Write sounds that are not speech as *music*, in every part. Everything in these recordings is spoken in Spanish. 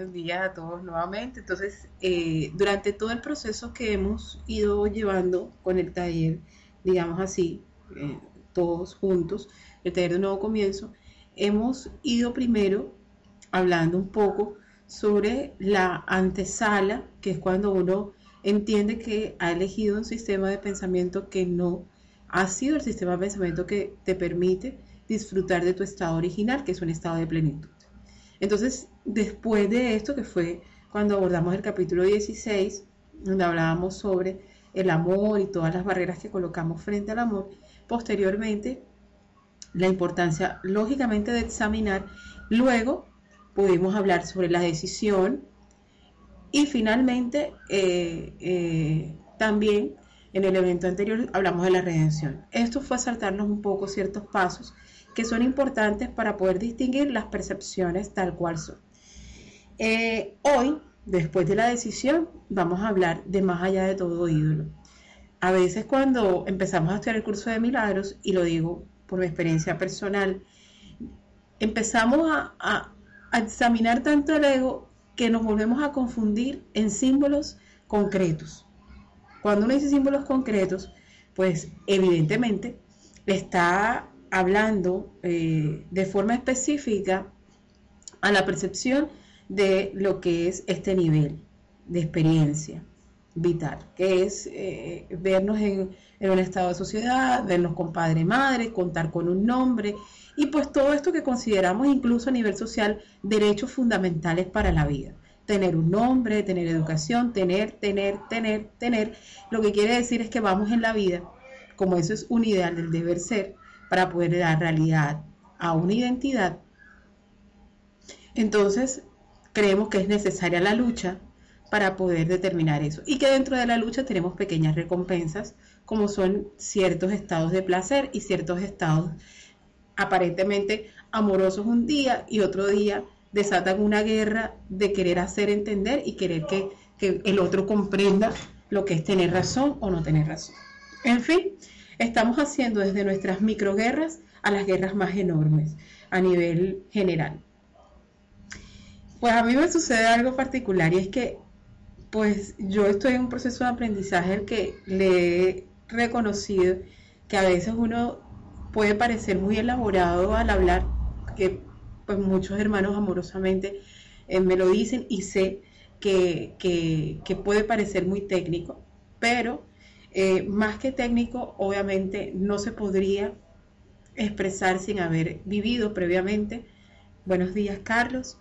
buenos días a todos nuevamente. Entonces, eh, durante todo el proceso que hemos ido llevando con el taller, digamos así, eh, todos juntos, el taller de nuevo comienzo, hemos ido primero hablando un poco sobre la antesala, que es cuando uno entiende que ha elegido un sistema de pensamiento que no ha sido el sistema de pensamiento que te permite disfrutar de tu estado original, que es un estado de plenitud. Entonces, después de esto, que fue cuando abordamos el capítulo 16, donde hablábamos sobre el amor y todas las barreras que colocamos frente al amor, posteriormente la importancia, lógicamente, de examinar. Luego pudimos hablar sobre la decisión y finalmente eh, eh, también en el evento anterior hablamos de la redención. Esto fue saltarnos un poco ciertos pasos que son importantes para poder distinguir las percepciones tal cual son. Eh, hoy, después de la decisión, vamos a hablar de más allá de todo ídolo. A veces cuando empezamos a estudiar el curso de milagros, y lo digo por mi experiencia personal, empezamos a, examinar tanto el ego que nos volvemos a confundir en símbolos concretos. Cuando uno dice símbolos concretos, pues evidentemente está hablando eh, de forma específica a la percepción de lo que es este nivel de experiencia vital, que es eh, vernos en, en, un estado de sociedad, vernos con padre, madre, contar con un nombre y pues todo esto que consideramos incluso a nivel social derechos fundamentales para la vida. Tener un nombre, tener educación, tener, tener, tener, tener. Lo que quiere decir es que vamos en la vida, como eso es un ideal del deber ser, para poder dar realidad a una identidad, entonces creemos que es necesaria la lucha para poder determinar eso. Y que dentro de la lucha tenemos pequeñas recompensas, como son ciertos estados de placer y ciertos estados aparentemente amorosos un día y otro día desatan una guerra de querer hacer entender y querer que, que el otro comprenda lo que es tener razón o no tener razón. En fin, estamos haciendo desde nuestras microguerras a las guerras más enormes a nivel general. Pues a mí me sucede algo particular y es que pues yo estoy en un proceso de aprendizaje que le he reconocido que a veces uno puede parecer muy elaborado al hablar, que pues muchos hermanos amorosamente eh, me lo dicen y sé que, que puede parecer muy técnico, pero eh, más que técnico, obviamente no se podría expresar sin haber vivido previamente. Buenos días, Carlos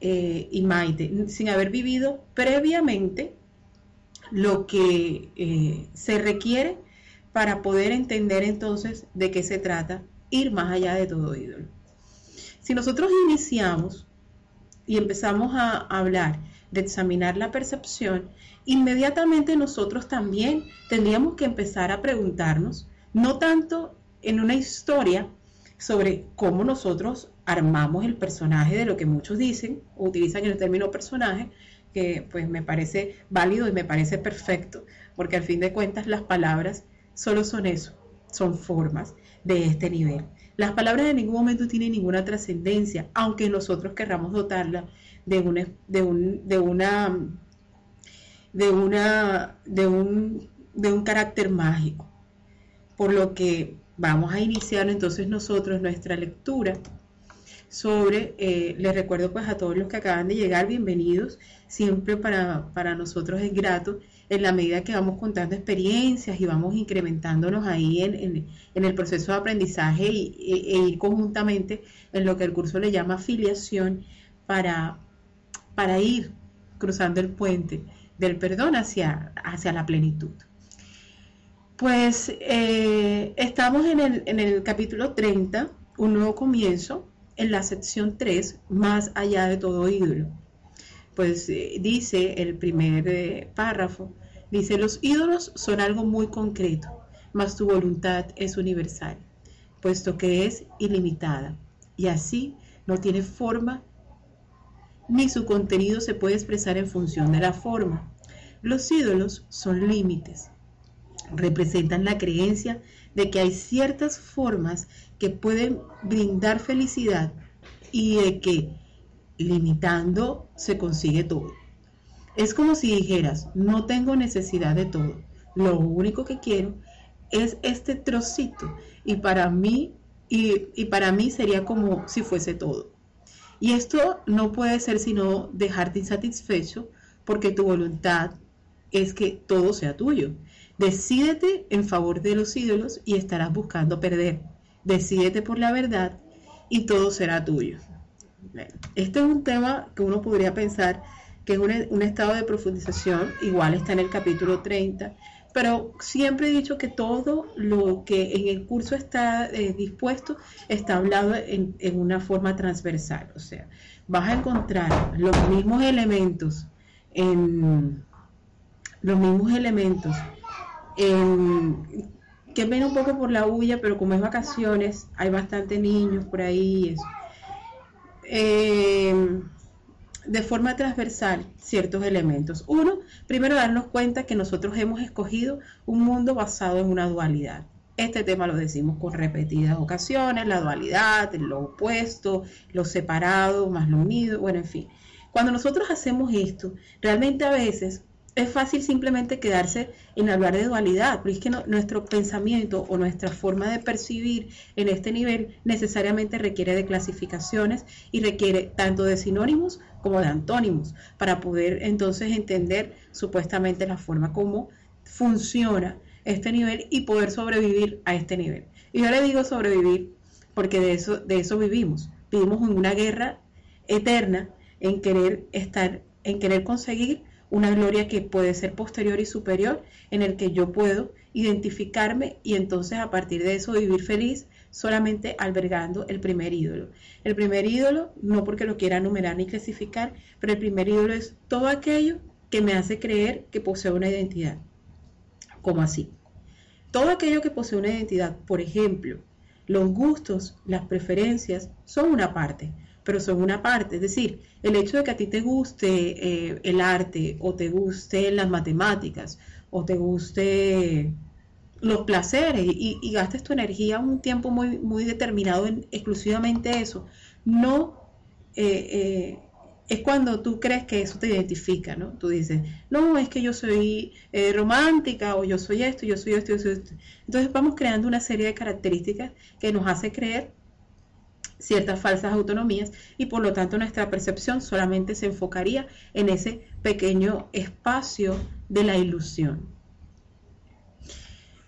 eh, y Maite. Sin haber vivido previamente lo que eh, se requiere para poder entender entonces de qué se trata, ir más allá de todo ídolo. Si nosotros iniciamos y empezamos a hablar de examinar la percepción, inmediatamente nosotros también tendríamos que empezar a preguntarnos, no tanto en una historia sobre cómo nosotros armamos el personaje de lo que muchos dicen, o utilizan el término personaje, que pues me parece válido y me parece perfecto, porque al fin de cuentas las palabras solo son eso, son formas de este nivel. Las palabras en ningún momento tienen ninguna trascendencia, aunque nosotros querramos dotarla de una, de, un, de una, de una, de un, de un carácter mágico. Por lo que vamos a iniciar entonces nosotros nuestra lectura sobre, eh, les recuerdo pues a todos los que acaban de llegar, bienvenidos, siempre para, para nosotros es grato en la medida que vamos contando experiencias y vamos incrementándonos ahí en, el proceso de aprendizaje y, e, e, ir conjuntamente en lo que el curso le llama afiliación para, para ir cruzando el puente del perdón hacia, hacia la plenitud. Pues eh, estamos en el, en el capítulo 30, un nuevo comienzo, en la sección 3, más allá de todo ídolo pues eh, dice el primer eh, párrafo, dice, los ídolos son algo muy concreto, mas tu voluntad es universal, puesto que es ilimitada, y así no tiene forma ni su contenido se puede expresar en función de la forma. Los ídolos son límites, representan la creencia de que hay ciertas formas que pueden brindar felicidad y de que limitando se consigue todo. Es como si dijeras, no tengo necesidad de todo, lo único que quiero es este trocito y para mí y, y, para mí sería como si fuese todo. Y esto no puede ser sino dejarte insatisfecho porque tu voluntad es que todo sea tuyo. Decídete en favor de los ídolos y estarás buscando perder. Decídete por la verdad y todo será tuyo. Este es un tema que uno podría pensar que es un, estado de profundización, igual está en el capítulo 30, pero siempre he dicho que todo lo que en el curso está eh, dispuesto está hablado en, en, una forma transversal, o sea, vas a encontrar los mismos elementos en los mismos elementos en, que ven un poco por la huya, pero como es vacaciones, hay bastante niños por ahí. Eh, de forma transversal ciertos elementos. Uno, primero darnos cuenta que nosotros hemos escogido un mundo basado en una dualidad. Este tema lo decimos con repetidas ocasiones, la dualidad, lo opuesto, lo separado más lo unido, bueno, en fin. Cuando nosotros hacemos esto, realmente a veces es fácil simplemente quedarse en hablar de dualidad, pero es que nuestro pensamiento o nuestra forma de percibir en este nivel necesariamente requiere de clasificaciones y requiere tanto de sinónimos como de antónimos para poder entonces entender supuestamente la forma como funciona este nivel y poder sobrevivir a este nivel. Y yo le digo sobrevivir porque de eso, de eso vivimos. Vivimos en una guerra eterna en querer estar, en querer conseguir una gloria que puede ser posterior y superior, en el que yo puedo identificarme y entonces a partir de eso vivir feliz solamente albergando el primer ídolo. El primer ídolo, no porque lo quiera numerar ni clasificar, pero el primer ídolo es todo aquello que me hace creer que posee una identidad. como así? Todo aquello que posee una identidad, por ejemplo, los gustos, las preferencias, son una parte, pero son una parte. Es decir, el hecho de que a ti te guste eh, el arte o te guste las matemáticas o te guste los placeres y, gastes tu energía un tiempo muy, muy determinado en exclusivamente eso, no eh, eh, es cuando tú crees que eso te identifica, ¿no? Tú dices, no, es que yo soy romántica o yo soy esto, yo soy esto, yo soy esto. Entonces vamos creando una serie de características que nos hace creer ciertas falsas autonomías y por lo tanto nuestra percepción solamente se enfocaría en ese pequeño espacio de la ilusión.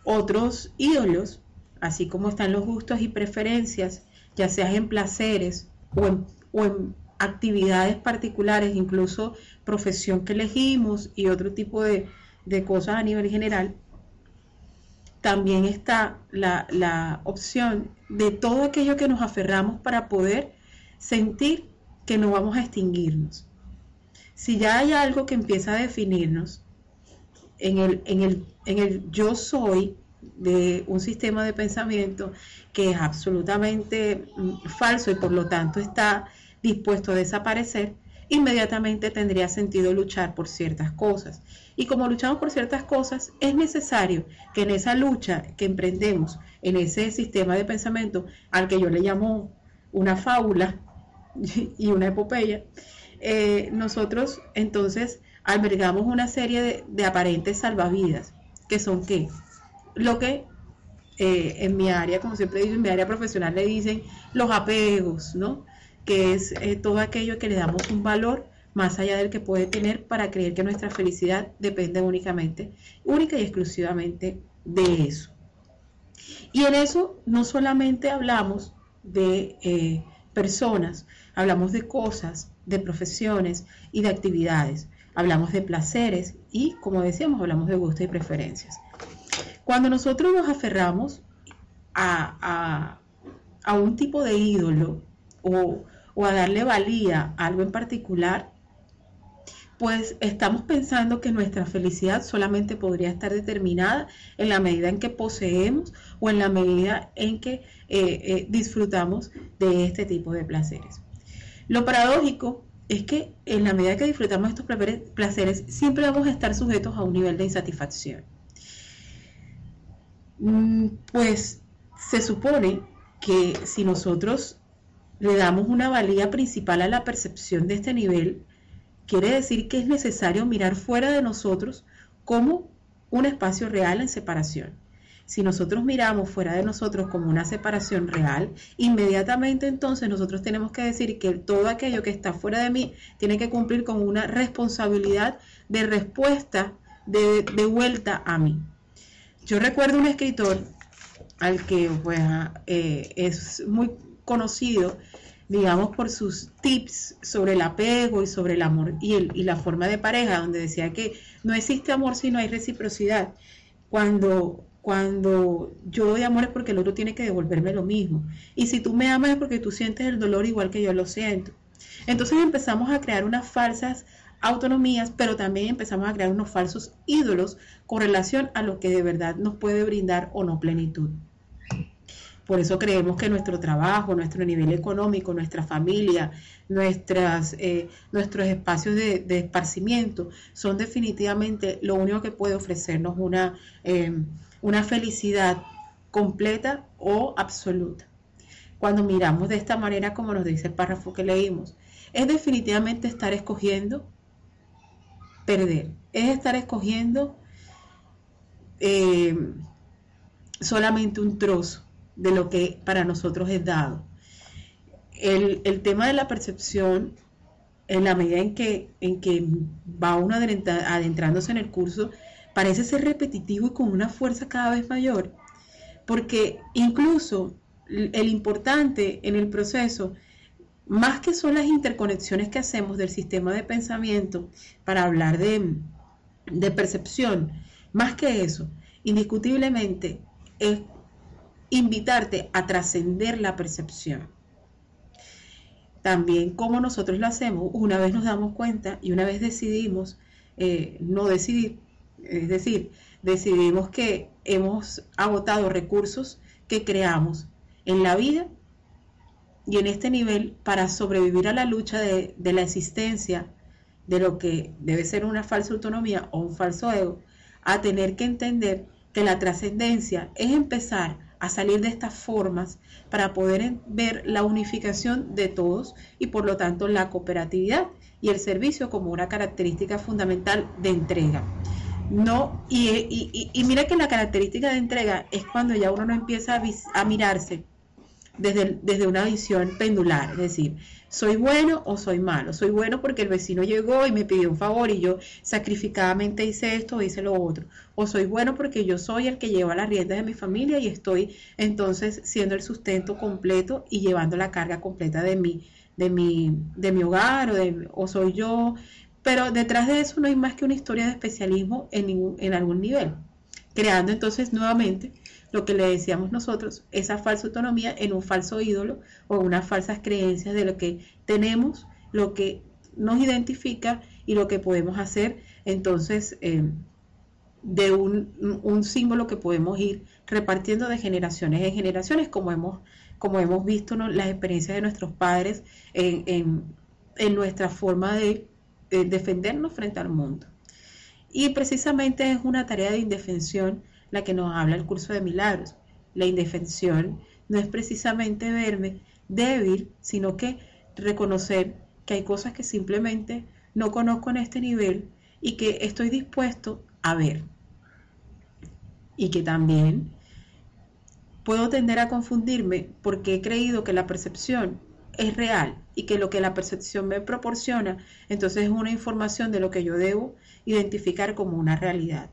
Otros ídolos, así como están los gustos y preferencias, ya sea en placeres o en, actividades particulares, incluso profesión que elegimos y otro tipo de, de cosas a nivel general, también está la, opción de todo aquello que nos aferramos para poder sentir que no vamos a extinguirnos. Si ya hay algo que empieza a definirnos en el, en el, en el yo soy de un sistema de pensamiento que es absolutamente mm, falso y por lo tanto está dispuesto a desaparecer, inmediatamente tendría sentido luchar por ciertas cosas. Y como luchamos por ciertas cosas, es necesario que en esa lucha que emprendemos, en ese sistema de pensamiento al que yo le llamo una fábula *laughs* y una epopeya, eh, nosotros entonces albergamos una serie de, aparentes salvavidas, que son qué? Lo que eh, en mi área, como siempre digo, en mi área profesional le dicen los apegos, ¿no? Que es eh, todo aquello que le damos un valor más allá del que puede tener para creer que nuestra felicidad depende únicamente, única y exclusivamente de eso. Y en eso no solamente hablamos de eh, personas, hablamos de cosas, de profesiones y de actividades, hablamos de placeres y, como decíamos, hablamos de gustos y preferencias. Cuando nosotros nos aferramos a, a un tipo de ídolo o, o a darle valía a algo en particular, pues estamos pensando que nuestra felicidad solamente podría estar determinada en la medida en que poseemos o en la medida en que eh, eh, disfrutamos de este tipo de placeres. Lo paradójico es que en la medida que disfrutamos estos placeres, siempre vamos a estar sujetos a un nivel de insatisfacción. Mm, pues se supone que si nosotros le damos una valía principal a la percepción de este nivel, quiere decir que es necesario mirar fuera de nosotros como un espacio real en separación. Si nosotros miramos fuera de nosotros como una separación real, inmediatamente entonces nosotros tenemos que decir que todo aquello que está fuera de mí tiene que cumplir con una responsabilidad de respuesta de, vuelta a mí. Yo recuerdo un escritor al que pues, eh, es muy conocido, digamos, por sus tips sobre el apego y sobre el amor y, y la forma de pareja, donde decía que no existe amor si no hay reciprocidad. Cuando cuando yo doy amor es porque el otro tiene que devolverme lo mismo. Y si tú me amas es porque tú sientes el dolor igual que yo lo siento. Entonces empezamos a crear unas falsas autonomías, pero también empezamos a crear unos falsos ídolos con relación a lo que de verdad nos puede brindar o no plenitud. Por eso creemos que nuestro trabajo, nuestro nivel económico, nuestra familia, nuestras, eh, nuestros espacios de, esparcimiento son definitivamente lo único que puede ofrecernos una, eh, una felicidad completa o absoluta. Cuando miramos de esta manera, como nos dice el párrafo que leímos, es definitivamente estar escogiendo perder, es estar escogiendo eh, solamente un trozo de lo que para nosotros es dado. El, tema de la percepción, en la medida en que, en que va uno adentrándose en el curso, parece ser repetitivo y con una fuerza cada vez mayor, porque incluso el importante en el proceso, más que son las interconexiones que hacemos del sistema de pensamiento para hablar de, de percepción, más que eso, indiscutiblemente es invitarte a trascender la percepción. También como nosotros lo hacemos, una vez nos damos cuenta y una vez decidimos eh, no decidir, es decir, decidimos que hemos agotado recursos que creamos en la vida y en este nivel para sobrevivir a la lucha de, de la existencia de lo que debe ser una falsa autonomía o un falso ego, a tener que entender que la trascendencia es empezar a salir de estas formas para poder ver la unificación de todos y por lo tanto la cooperatividad y el servicio como una característica fundamental de entrega. No, y, mira que la característica de entrega es cuando ya uno no empieza a, a mirarse desde, desde una visión pendular, es decir, ¿Soy bueno o soy malo? Soy bueno porque el vecino llegó y me pidió un favor y yo sacrificadamente hice esto o hice lo otro. O soy bueno porque yo soy el que lleva las riendas de mi familia y estoy entonces siendo el sustento completo y llevando la carga completa de mi, de mi, de mi hogar o, de, o soy yo. Pero detrás de eso no hay más que una historia de especialismo en, ningún, en algún nivel, creando entonces nuevamente lo que le decíamos nosotros, esa falsa autonomía en un falso ídolo o unas falsas creencias de lo que tenemos, lo que nos identifica y lo que podemos hacer, entonces, eh, de un, símbolo que podemos ir repartiendo de generaciones en generaciones, como hemos, como hemos visto las experiencias de nuestros padres en, nuestra forma de defendernos frente al mundo. Y precisamente es una tarea de indefensión la que nos habla el curso de milagros. La indefensión no es precisamente verme débil, sino que reconocer que hay cosas que simplemente no conozco en este nivel y que estoy dispuesto a ver. Y que también puedo tender a confundirme porque he creído que la percepción es real y que lo que la percepción me proporciona entonces es una información de lo que yo debo identificar como una realidad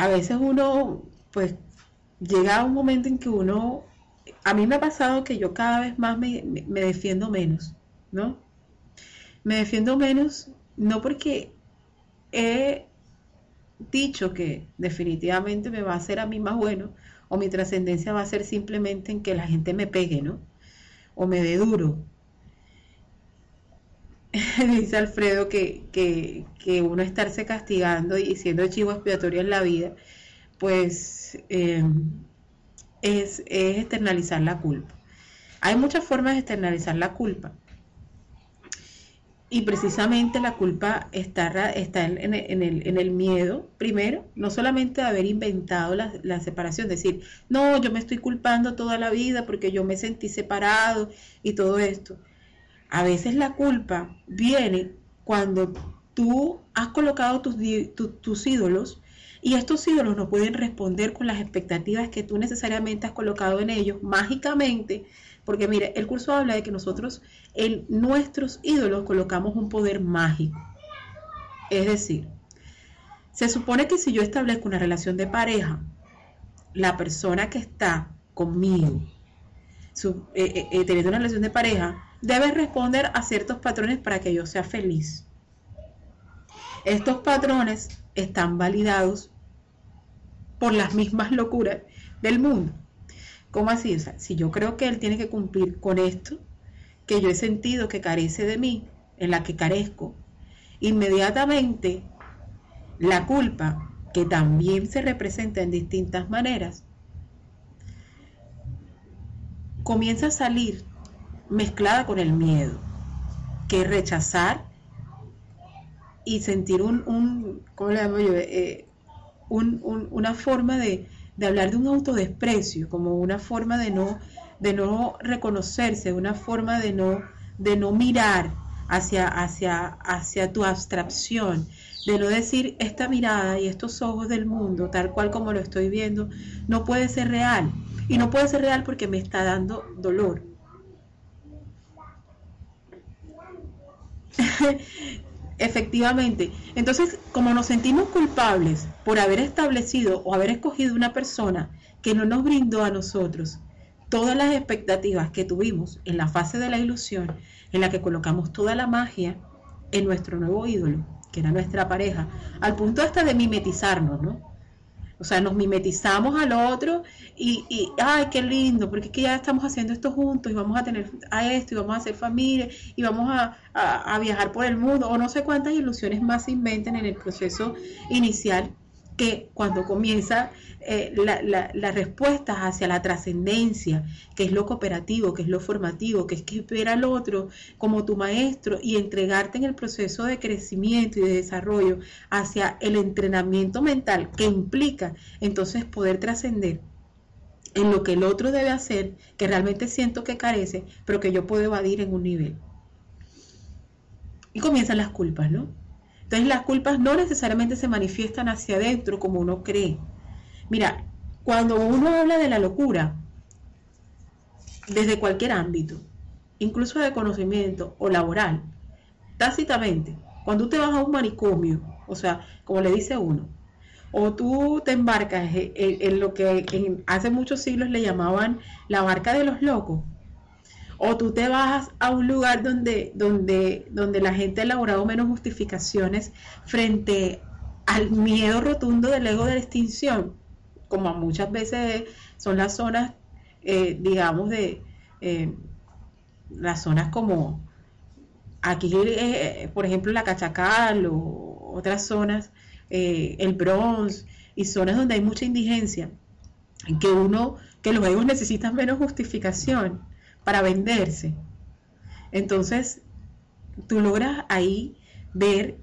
a veces uno, pues, llega un momento en que uno, a mí me ha pasado que yo cada vez más me, defiendo menos, ¿no? Me defiendo menos no porque he dicho que definitivamente me va a hacer a mí más bueno o mi trascendencia va a ser simplemente en que la gente me pegue, ¿no? O me dé duro. *laughs* dice Alfredo que, que, uno estarse castigando y siendo chivo expiatorio en la vida, pues eh, es, es externalizar la culpa. Hay muchas formas de externalizar la culpa. y precisamente la culpa está, está en, el, miedo, primero, no solamente de haber inventado la, la, separación, decir, no, yo me estoy culpando toda la vida porque yo me sentí separado y todo esto. A veces la culpa viene cuando tú has colocado tus, tus ídolos y estos ídolos no pueden responder con las expectativas que tú necesariamente has colocado en ellos mágicamente porque mire, el curso habla de que nosotros en nuestros ídolos colocamos un poder mágico. Es decir, se supone que si yo establezco una relación de pareja, la persona que está conmigo, eh, eh, eh, teniendo una relación de pareja, debe responder a ciertos patrones para que yo sea feliz. Estos patrones están validados por las mismas locuras del mundo. ¿Cómo así? Si yo creo que él tiene que cumplir con esto, que yo he sentido que carece de mí, en la que carezco, inmediatamente la culpa, que también se representa en distintas maneras, comienza a salir mezclada con el miedo, que es rechazar y sentir un, un ¿cómo le llamo yo? Eh, una forma de, de hablar de un autodesprecio como una forma de no, de no reconocerse, una forma de no, de no mirar hacia, hacia, hacia tu abstracción, de no decir esta mirada y estos ojos del mundo, tal cual como lo estoy viendo, no puede ser real. Y no puede ser real porque me está dando dolor. *laughs* Efectivamente. Entonces, como nos sentimos culpables por haber establecido o haber escogido una persona que no nos brindó a nosotros todas las expectativas que tuvimos en la fase de la ilusión, en la que colocamos toda la magia en nuestro nuevo ídolo, que era nuestra pareja, al punto hasta de mimetizarnos, ¿no? O sea, nos mimetizamos al otro y, y, ay, qué lindo, porque es que ya estamos haciendo esto juntos y vamos a tener a esto y vamos a hacer familia y vamos a, a, viajar por el mundo o no sé cuántas ilusiones más se inventan en el proceso inicial que cuando comienza eh, las respuestas hacia la trascendencia, que es lo cooperativo, que es lo formativo, que es que ver al otro como tu maestro y entregarte en el proceso de crecimiento y de desarrollo hacia el entrenamiento mental que implica entonces poder trascender en lo que el otro debe hacer, que realmente siento que carece, pero que yo puedo evadir en un nivel. Y comienzan las culpas, ¿no? Entonces las culpas no necesariamente se manifiestan hacia adentro como uno cree. Mira, cuando uno habla de la locura, desde cualquier ámbito, incluso de conocimiento o laboral, tácitamente, cuando tú te vas a un manicomio, o sea, como le dice uno, o tú te embarcas en, lo que hace muchos siglos le llamaban la barca de los locos, o tú te vas a un lugar donde, donde, donde la gente ha elaborado menos justificaciones frente al miedo rotundo del ego de la extinción, como muchas veces son las zonas, eh, digamos, de eh, las zonas como aquí, eh, por ejemplo, la Cachacal o otras zonas, el Bronx y zonas donde hay mucha indigencia, en que uno, que los egos necesitan menos justificación para venderse. Entonces, tú logras ahí ver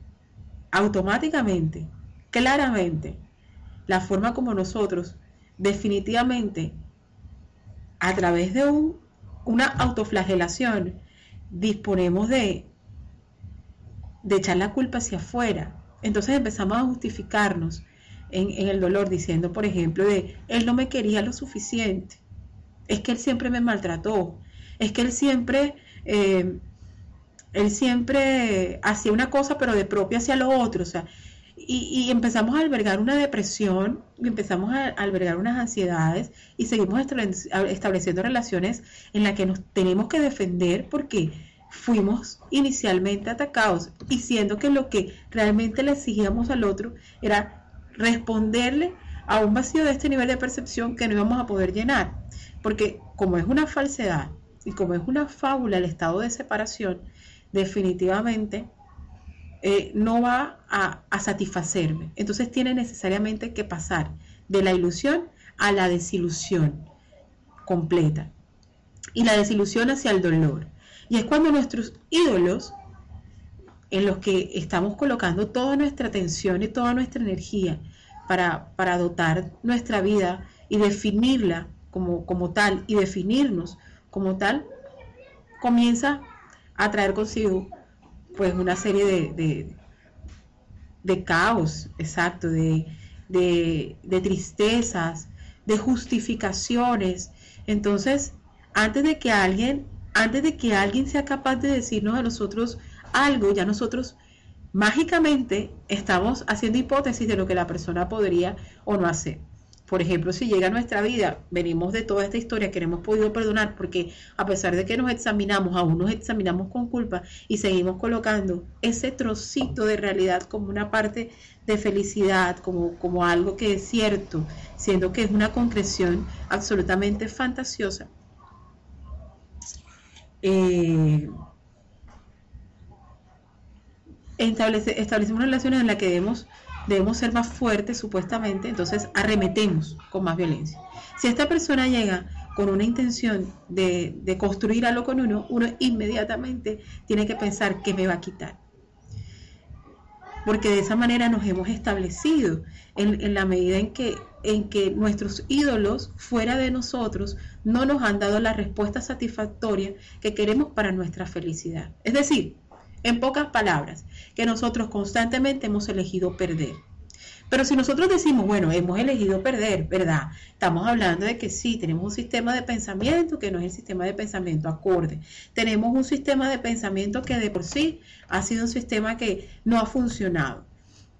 automáticamente, claramente, la forma como nosotros definitivamente, a través de un, una autoflagelación, disponemos de, de echar la culpa hacia afuera. Entonces empezamos a justificarnos en, en el dolor diciendo, por ejemplo, de, él no me quería lo suficiente, es que él siempre me maltrató, es que él siempre, eh, él siempre hacía una cosa, pero de propio hacia lo otro, o sea, y, empezamos a albergar una depresión, y empezamos a albergar unas ansiedades y seguimos estableciendo relaciones en las que nos tenemos que defender porque fuimos inicialmente atacados y siendo que lo que realmente le exigíamos al otro era responderle a un vacío de este nivel de percepción que no íbamos a poder llenar. Porque como es una falsedad, y como es una fábula el estado de separación, definitivamente eh, no va a, a satisfacerme. Entonces tiene necesariamente que pasar de la ilusión a la desilusión completa. Y la desilusión hacia el dolor. Y es cuando nuestros ídolos en los que estamos colocando toda nuestra atención y toda nuestra energía para, para dotar nuestra vida y definirla como, como tal y definirnos como tal, comienza a traer consigo pues una serie de, de, caos, exacto, de, de, tristezas, de justificaciones. Entonces, antes de que alguien, antes de que alguien sea capaz de decirnos a nosotros algo, ya nosotros mágicamente estamos haciendo hipótesis de lo que la persona podría o no hacer. Por ejemplo, si llega a nuestra vida, venimos de toda esta historia que no hemos podido perdonar porque a pesar de que nos examinamos, aún nos examinamos con culpa y seguimos colocando ese trocito de realidad como una parte de felicidad, como, como algo que es cierto, siendo que es una concreción absolutamente fantasiosa. Eh, establecemos relaciones en las que debemos debemos ser más fuertes supuestamente, entonces arremetemos con más violencia. Si esta persona llega con una intención de, construir algo con uno, uno inmediatamente tiene que pensar que me va a quitar. Porque de esa manera nos hemos establecido en, la medida en que, en que nuestros ídolos fuera de nosotros no nos han dado la respuesta satisfactoria que queremos para nuestra felicidad. Es decir, en pocas palabras, que nosotros constantemente hemos elegido perder. Pero si nosotros decimos, bueno, hemos elegido perder, ¿verdad? Estamos hablando de que sí, tenemos un sistema de pensamiento que no es el sistema de pensamiento acorde. Tenemos un sistema de pensamiento que de por sí ha sido un sistema que no ha funcionado.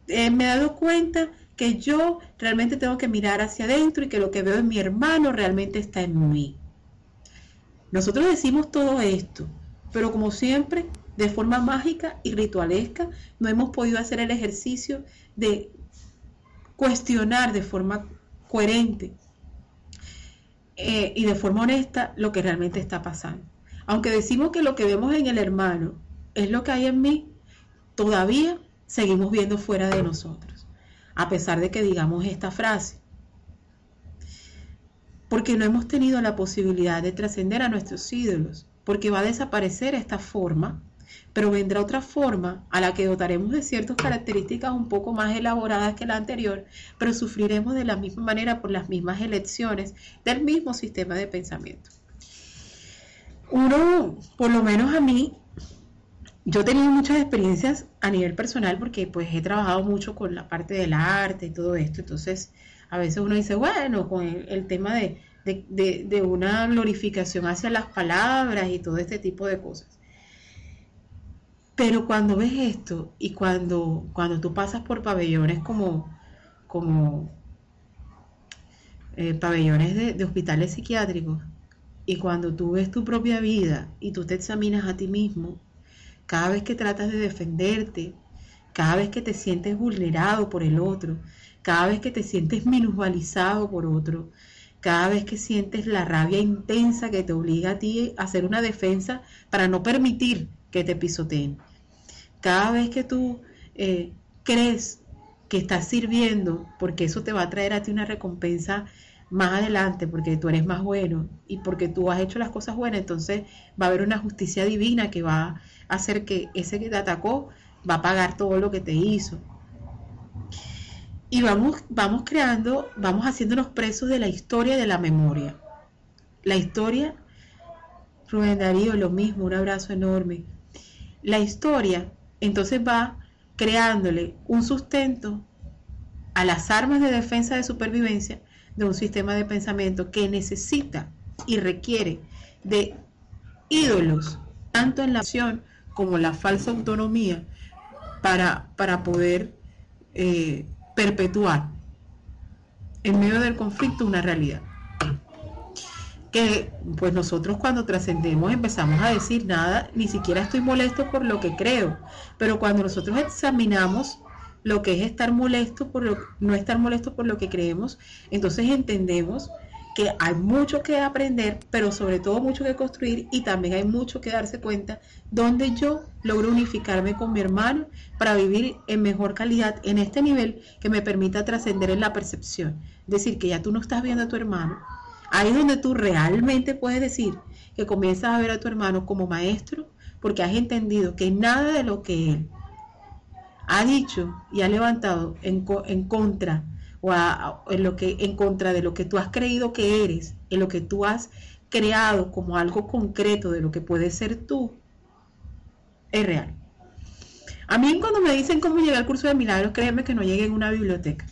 Eh, me he dado cuenta que yo realmente tengo que mirar hacia adentro y que lo que veo en mi hermano realmente está en mí. Nosotros decimos todo esto, pero como siempre de forma mágica y ritualesca, no hemos podido hacer el ejercicio de cuestionar de forma coherente eh, y de forma honesta lo que realmente está pasando. Aunque decimos que lo que vemos en el hermano es lo que hay en mí, todavía seguimos viendo fuera de nosotros, a pesar de que digamos esta frase. Porque no hemos tenido la posibilidad de trascender a nuestros ídolos, porque va a desaparecer esta forma pero vendrá otra forma a la que dotaremos de ciertas características un poco más elaboradas que la anterior, pero sufriremos de la misma manera por las mismas elecciones del mismo sistema de pensamiento. Uno, por lo menos a mí, yo he tenido muchas experiencias a nivel personal porque pues he trabajado mucho con la parte del arte y todo esto, entonces a veces uno dice, bueno, con el, tema de, de una glorificación hacia las palabras y todo este tipo de cosas. Pero cuando ves esto y cuando, cuando tú pasas por pabellones como, como eh, pabellones de, de hospitales psiquiátricos y cuando tú ves tu propia vida y tú te examinas a ti mismo, cada vez que tratas de defenderte, cada vez que te sientes vulnerado por el otro, cada vez que te sientes minusvalizado por otro, cada vez que sientes la rabia intensa que te obliga a ti a hacer una defensa para no permitir que te pisoteen. Cada vez que tú eh, crees que estás sirviendo, porque eso te va a traer a ti una recompensa más adelante, porque tú eres más bueno y porque tú has hecho las cosas buenas, entonces va a haber una justicia divina que va a hacer que ese que te atacó va a pagar todo lo que te hizo. Y vamos, vamos creando, vamos haciéndonos presos de la historia de la memoria. La historia, Rubén Darío, lo mismo, un abrazo enorme. La historia entonces va creándole un sustento a las armas de defensa de supervivencia de un sistema de pensamiento que necesita y requiere de ídolos, tanto en la acción como la falsa autonomía, para, para poder eh, perpetuar en medio del conflicto una realidad pues nosotros cuando trascendemos empezamos a decir nada, ni siquiera estoy molesto por lo que creo, pero cuando nosotros examinamos lo que es estar molesto por lo, no estar molesto por lo que creemos, entonces entendemos que hay mucho que aprender, pero sobre todo mucho que construir y también hay mucho que darse cuenta donde yo logro unificarme con mi hermano para vivir en mejor calidad en este nivel que me permita trascender en la percepción. Decir, que ya tú no estás viendo a tu hermano, Ahí es donde tú realmente puedes decir que comienzas a ver a tu hermano como maestro porque has entendido que nada de lo que él ha dicho y ha levantado en, contra o en lo que en contra de lo que tú has creído que eres, en lo que tú has creado como algo concreto de lo que puede ser tú, es real. A mí cuando me dicen cómo llegué al curso de milagros, créeme que no llegué en una biblioteca.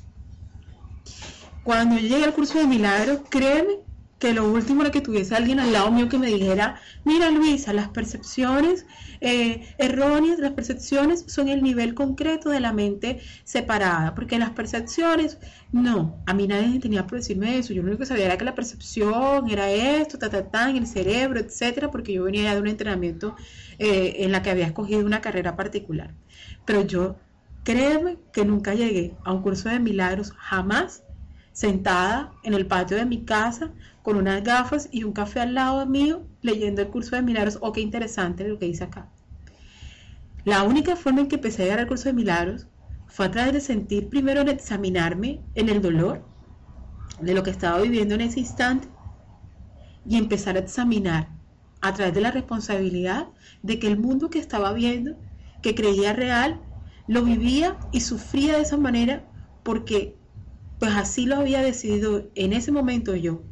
Cuando yo llegué al curso de milagros, créeme lo último era que tuviese alguien al lado mío que me dijera, mira Luisa, las percepciones eh, erróneas, las percepciones son el nivel concreto de la mente separada, porque las percepciones, no, a mí nadie tenía por decirme eso, yo lo único que sabía era que la percepción era esto, ta, ta, en el cerebro, etcétera, porque yo venía de un entrenamiento eh, en la que había escogido una carrera particular. Pero yo, créeme que nunca llegué a un curso de milagros, jamás sentada en el patio de mi casa con unas gafas y un café al lado mío leyendo el curso de milagros. Oh, qué interesante lo que dice acá. La única forma en que empecé a llegar al curso de milagros fue a través de sentir primero en examinarme en el dolor de lo que estaba viviendo en ese instante y empezar a examinar a través de la responsabilidad de que el mundo que estaba viendo, que creía real, lo vivía y sufría de esa manera porque pues así lo había decidido en ese momento yo,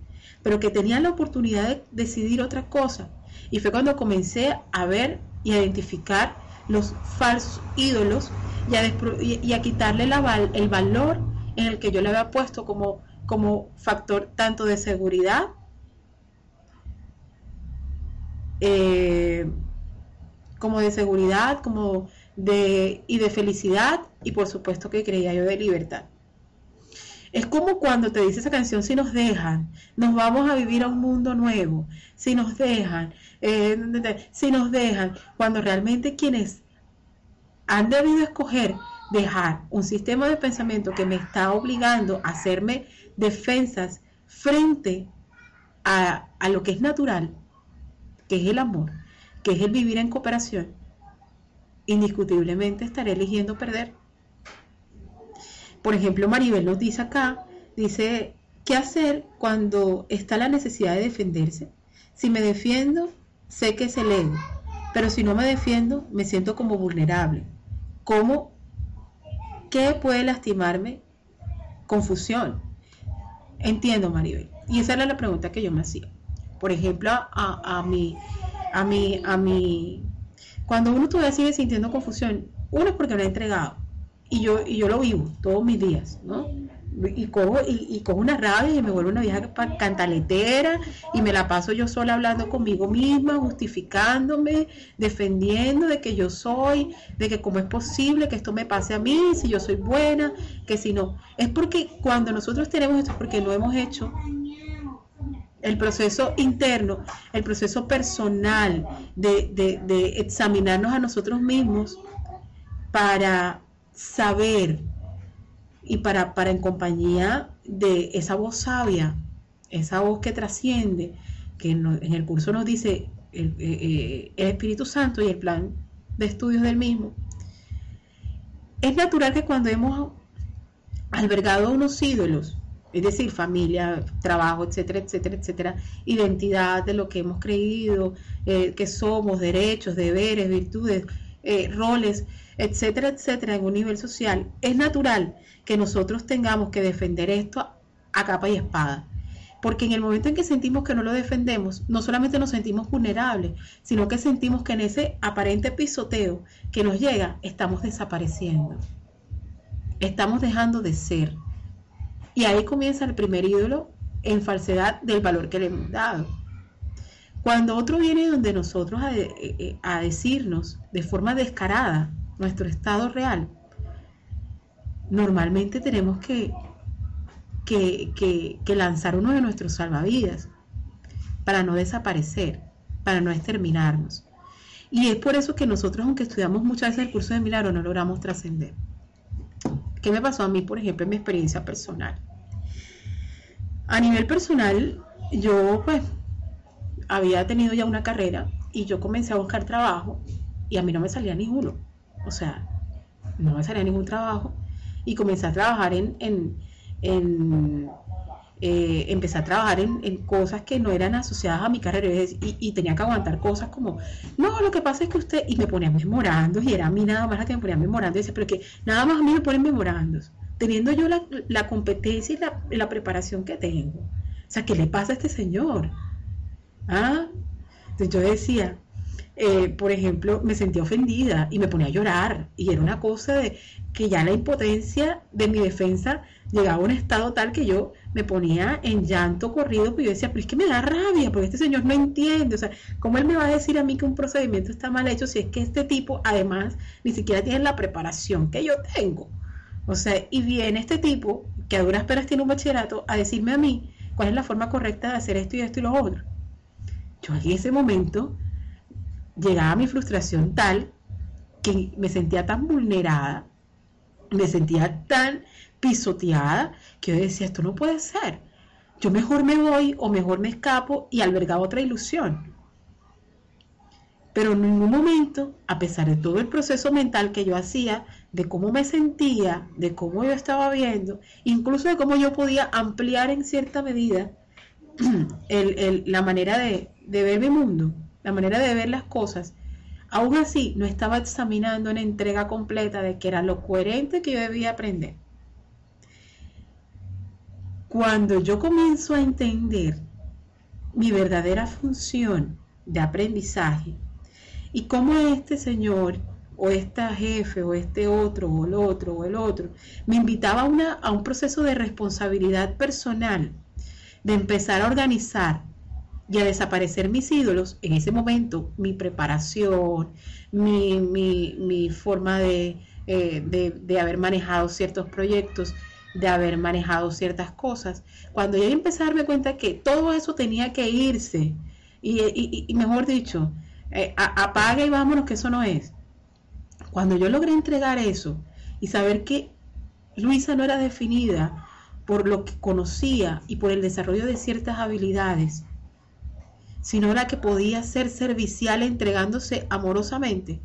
pero que tenía la oportunidad de decidir otra cosa. Y fue cuando comencé a ver y a identificar los falsos ídolos y a, a quitarle el valor en el que yo le había puesto como, como factor tanto de seguridad eh, como de seguridad, como de, y de felicidad, y por supuesto que creía yo de libertad. Es como cuando te dice esa canción, si nos dejan, nos vamos a vivir a un mundo nuevo, si nos dejan, eh, si nos dejan, cuando realmente quienes han debido escoger dejar un sistema de pensamiento que me está obligando a hacerme defensas frente a, a lo que es natural, que es el amor, que es el vivir en cooperación, indiscutiblemente estaré eligiendo perder. Por ejemplo, Maribel nos dice acá, dice, ¿qué hacer cuando está la necesidad de defenderse? Si me defiendo, sé que es el ego, pero si no me defiendo, me siento como vulnerable. ¿Cómo? ¿Qué puede lastimarme? Confusión. Entiendo, Maribel. Y esa era la pregunta que yo me hacía. Por ejemplo, a, a mi, a mi, a mi, cuando uno todavía sigue sintiendo confusión, uno es porque no ha entregado y yo, y yo lo vivo todos mis días, ¿no? Y cojo, y, cojo una rabia y me vuelvo una vieja cantaletera y me la paso yo sola hablando conmigo misma, justificándome, defendiendo de que yo soy, de que cómo es posible que esto me pase a mí, si yo soy buena, que si no. Es porque cuando nosotros tenemos esto es porque no hemos hecho el proceso interno, el proceso personal de, de, de examinarnos a nosotros mismos para saber y para, para en compañía de esa voz sabia, esa voz que trasciende, que en el curso nos dice el, eh, eh, el, Espíritu Santo y el plan de estudios del mismo, es natural que cuando hemos albergado unos ídolos, es decir, familia, trabajo, etcétera, etcétera, etcétera, identidad de lo que hemos creído, eh, que somos, derechos, deberes, virtudes, roles, etcétera, etcétera, en un nivel social, es natural que nosotros tengamos que defender esto a capa y espada. Porque en el momento en que sentimos que no lo defendemos, no solamente nos sentimos vulnerables, sino que sentimos que en ese aparente pisoteo que nos llega, estamos desapareciendo. Estamos dejando de ser. Y ahí comienza el primer ídolo en falsedad del valor que le hemos dado. Cuando otro viene donde nosotros a, eh, eh, a decirnos de forma descarada, nuestro estado real, normalmente tenemos que, que, lanzar uno de nuestros salvavidas para no desaparecer, para no exterminarnos. Y es por eso que nosotros, aunque estudiamos muchas veces el curso de milagro, no logramos trascender. ¿Qué me pasó a mí, por ejemplo, en mi experiencia personal? A nivel personal, yo pues había tenido ya una carrera y yo comencé a buscar trabajo y a mí no me salía ninguno o sea, no me salía ningún trabajo y comencé a trabajar en, en, eh, empecé a trabajar en, cosas que no eran asociadas a mi carrera y, tenía que aguantar cosas como, no, lo que pasa es que usted, y me ponía memorando y era a mí nada más la que me ponía memorando y decía, pero que nada más a mí me ponen memorando teniendo yo la, competencia y la, preparación que tengo. O sea, ¿qué le pasa a este señor? ¿Ah? Entonces yo decía, eh, por ejemplo, me sentía ofendida y me ponía a llorar. Y era una cosa de que ya la impotencia de mi defensa llegaba a un estado tal que yo me ponía en llanto corrido, porque yo decía, pero es que me da rabia, porque este señor no entiende, o sea, ¿cómo él me va a decir a mí que un procedimiento está mal hecho si es que este tipo además ni siquiera tiene la preparación que yo tengo? O sea, y viene este tipo, que a duras penas tiene un bachillerato, a decirme a mí cuál es la forma correcta de hacer esto y esto y lo otro. Yo en ese momento llegaba mi frustración tal que me sentía tan vulnerada, me sentía tan pisoteada, que yo decía, esto no puede ser. Yo mejor me voy o mejor me escapo y albergaba otra ilusión. Pero en ningún momento, a pesar de todo el proceso mental que yo hacía, de cómo me sentía, de cómo yo estaba viendo, incluso de cómo yo podía ampliar en cierta medida *clears throat* la manera de, de ver mi mundo, la manera de ver las cosas, aún así no estaba examinando una entrega completa de que era lo coherente que yo debía aprender. Cuando yo comienzo a entender mi verdadera función de aprendizaje y cómo este señor o esta jefe o este otro o el otro o el otro me invitaba a, una, a un proceso de responsabilidad personal, de empezar a organizar y a desaparecer mis ídolos, en ese momento mi preparación, mi, forma de, eh, de, de haber manejado ciertos proyectos, de haber manejado ciertas cosas. Cuando yo empecé a darme cuenta que todo eso tenía que irse, y, mejor dicho, eh, apaga y vámonos, que eso no es. Cuando yo logré entregar eso y saber que Luisa no era definida por lo que conocía y por el desarrollo de ciertas habilidades, sino la que podía ser servicial entregándose amorosamente,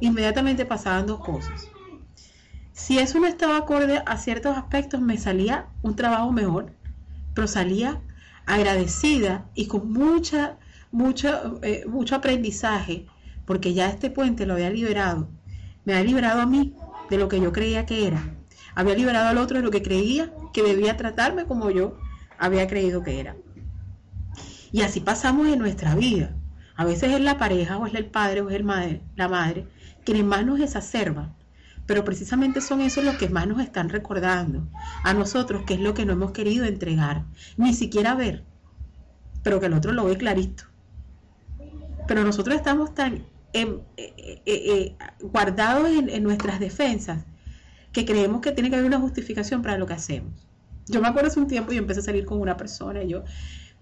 inmediatamente pasaban dos cosas si eso no estaba acorde a ciertos aspectos, me salía un trabajo mejor, pero salía agradecida y con mucha, mucho, eh, mucho aprendizaje, porque ya este puente lo había liberado. Me había liberado a mí de lo que yo creía que era. Había liberado al otro de lo que creía que debía tratarme como yo había creído que era. Y así pasamos en nuestra vida. A veces es la pareja, o es el padre, o es el madre, la madre, quienes más nos exacerban pero precisamente son esos los que más nos están recordando a nosotros, que es lo que no hemos querido entregar, ni siquiera ver, pero que el otro lo ve clarito. Pero nosotros estamos tan em, eh, eh, eh, guardados en, en nuestras defensas que creemos que tiene que haber una justificación para lo que hacemos. Yo me acuerdo hace un tiempo, yo empecé a salir con una persona y yo